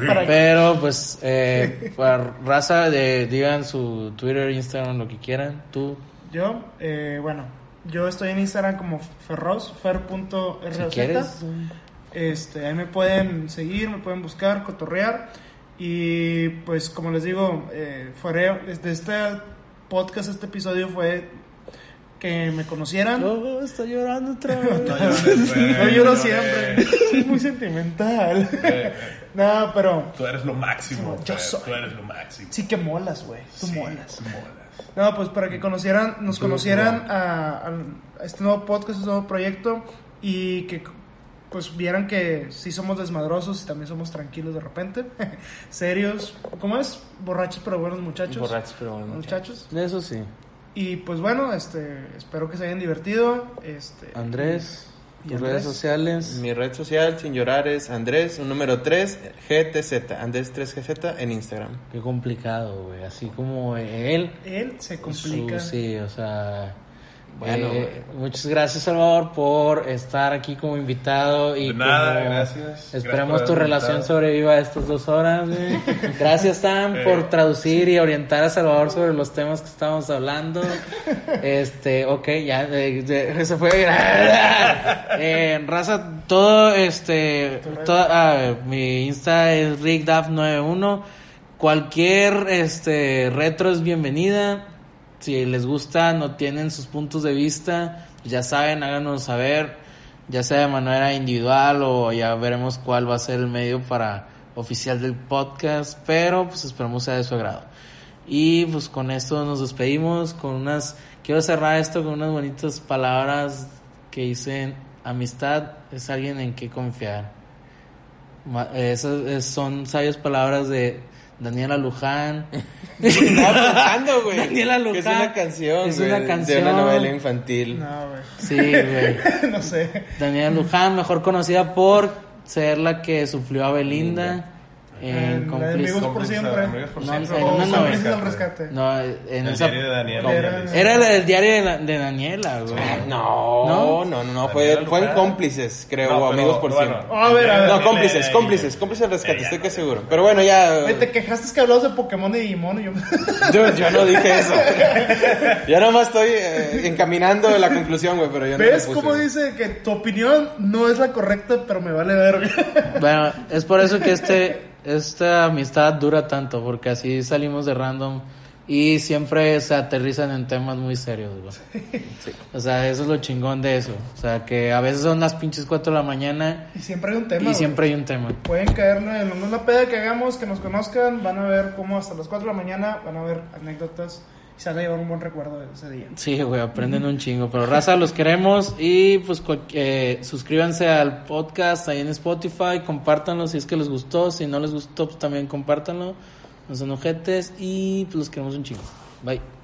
Para, Pero pues, eh, para raza, de, digan su Twitter, Instagram, lo que quieran. Tú, Yo, eh, bueno, yo estoy en Instagram como Ferroz, fer.roz. si. Este, ahí me pueden seguir, me pueden buscar, cotorrear. Y pues como les digo, eh, fuera- desde este podcast, este episodio fue que me conocieran. Oh, está llorando otra vez. No lloro no siempre. Soy muy sentimental. No, pero Tú eres lo máximo. Yo soy. Tú eres lo máximo. sí que molas, güey. Tú Sí, molas. tú molas. No, pues para que conocieran, nos conocieran a, a- este nuevo podcast, este nuevo proyecto y que pues vieran que sí somos desmadrosos y también somos tranquilos de repente, serios, ¿cómo es? Borrachos pero buenos muchachos. Borrachos, pero bueno. muchachos. Eso sí. Y pues bueno, este, espero que se hayan divertido. Este, Andrés, ¿Y tus Andrés? redes sociales. Mi red social, sin llorar, es Andrés, un número 3, GTZ. Andrés 3GZ en Instagram. Qué complicado, güey. Así como él. él se complica. Su- sí, o sea. Bueno, eh, muchas gracias, Salvador, por estar aquí como invitado. Y De nada, como gracias. Gracias Esperemos tu relación invitado. sobreviva estas dos horas. Gracias, Sam, Eh. por traducir y orientar a Salvador sobre los temas que estábamos hablando. Este, ok, ya, eh, de- se fue. Eh, raza, todo, este, toda- ah, mi Insta es rickdaf91. Cualquier, este, retro es bienvenida. Si les gusta, no tienen sus puntos de vista, pues ya saben, háganos saber, ya sea de manera individual o ya veremos cuál va a ser el medio para oficial del podcast, pero pues esperamos sea de su agrado. Y pues con esto nos despedimos con unas, quiero cerrar esto con unas bonitas palabras que dicen, amistad es alguien en que confiar. Esas es- son sabias palabras de Daniela Luján. Estaba pensando, güey. Daniela que Es Luján. una canción, Es güey, una De canción. una novela infantil. No, güey. Sí, güey. no sé. Daniela Luján, mejor conocida por ser la que sufrió a Belinda en En la de Cómplices. Amigos por siempre. Amigos por No, siempre. en una O novela. Cómplices al rescate. No, en El esa. diario de Daniel. no, Era- Era la del diario de, la- de Daniela, güey. No, ¿No? no, no, no, fue, Daniela fue en cómplices, creo, No, amigos por bueno, siempre. A ver, a ver. No, cómplices, cómplices, cómplices rescate, estoy no. que seguro. Pero bueno, ya. Te quejaste que hablabas de Pokémon y Digimon y yo... Yo, yo no dije eso. Yo nomás estoy eh, encaminando la conclusión, güey, pero yo no ¿Ves cómo dice que tu opinión no es la correcta, pero me vale ver? Bueno, es por eso que este, esta amistad dura tanto, porque así salimos de random y siempre se aterrizan en temas muy serios, güey. O sea, eso es lo chingón de eso. O sea, que a veces son las pinches 4 de la mañana Y siempre hay un tema. y güey. siempre hay un tema. Pueden caerle en una peda que hagamos, que nos conozcan, van a ver cómo hasta las 4 de la mañana van a ver anécdotas y se van a un buen recuerdo de ese día. Sí, güey, aprenden un chingo. Pero raza, los queremos y pues eh, suscríbanse al podcast ahí en Spotify, compártanlo si es que les gustó. Si no les gustó, pues también compártanlo. No son ojetes y pues los queremos un chingo. Bye.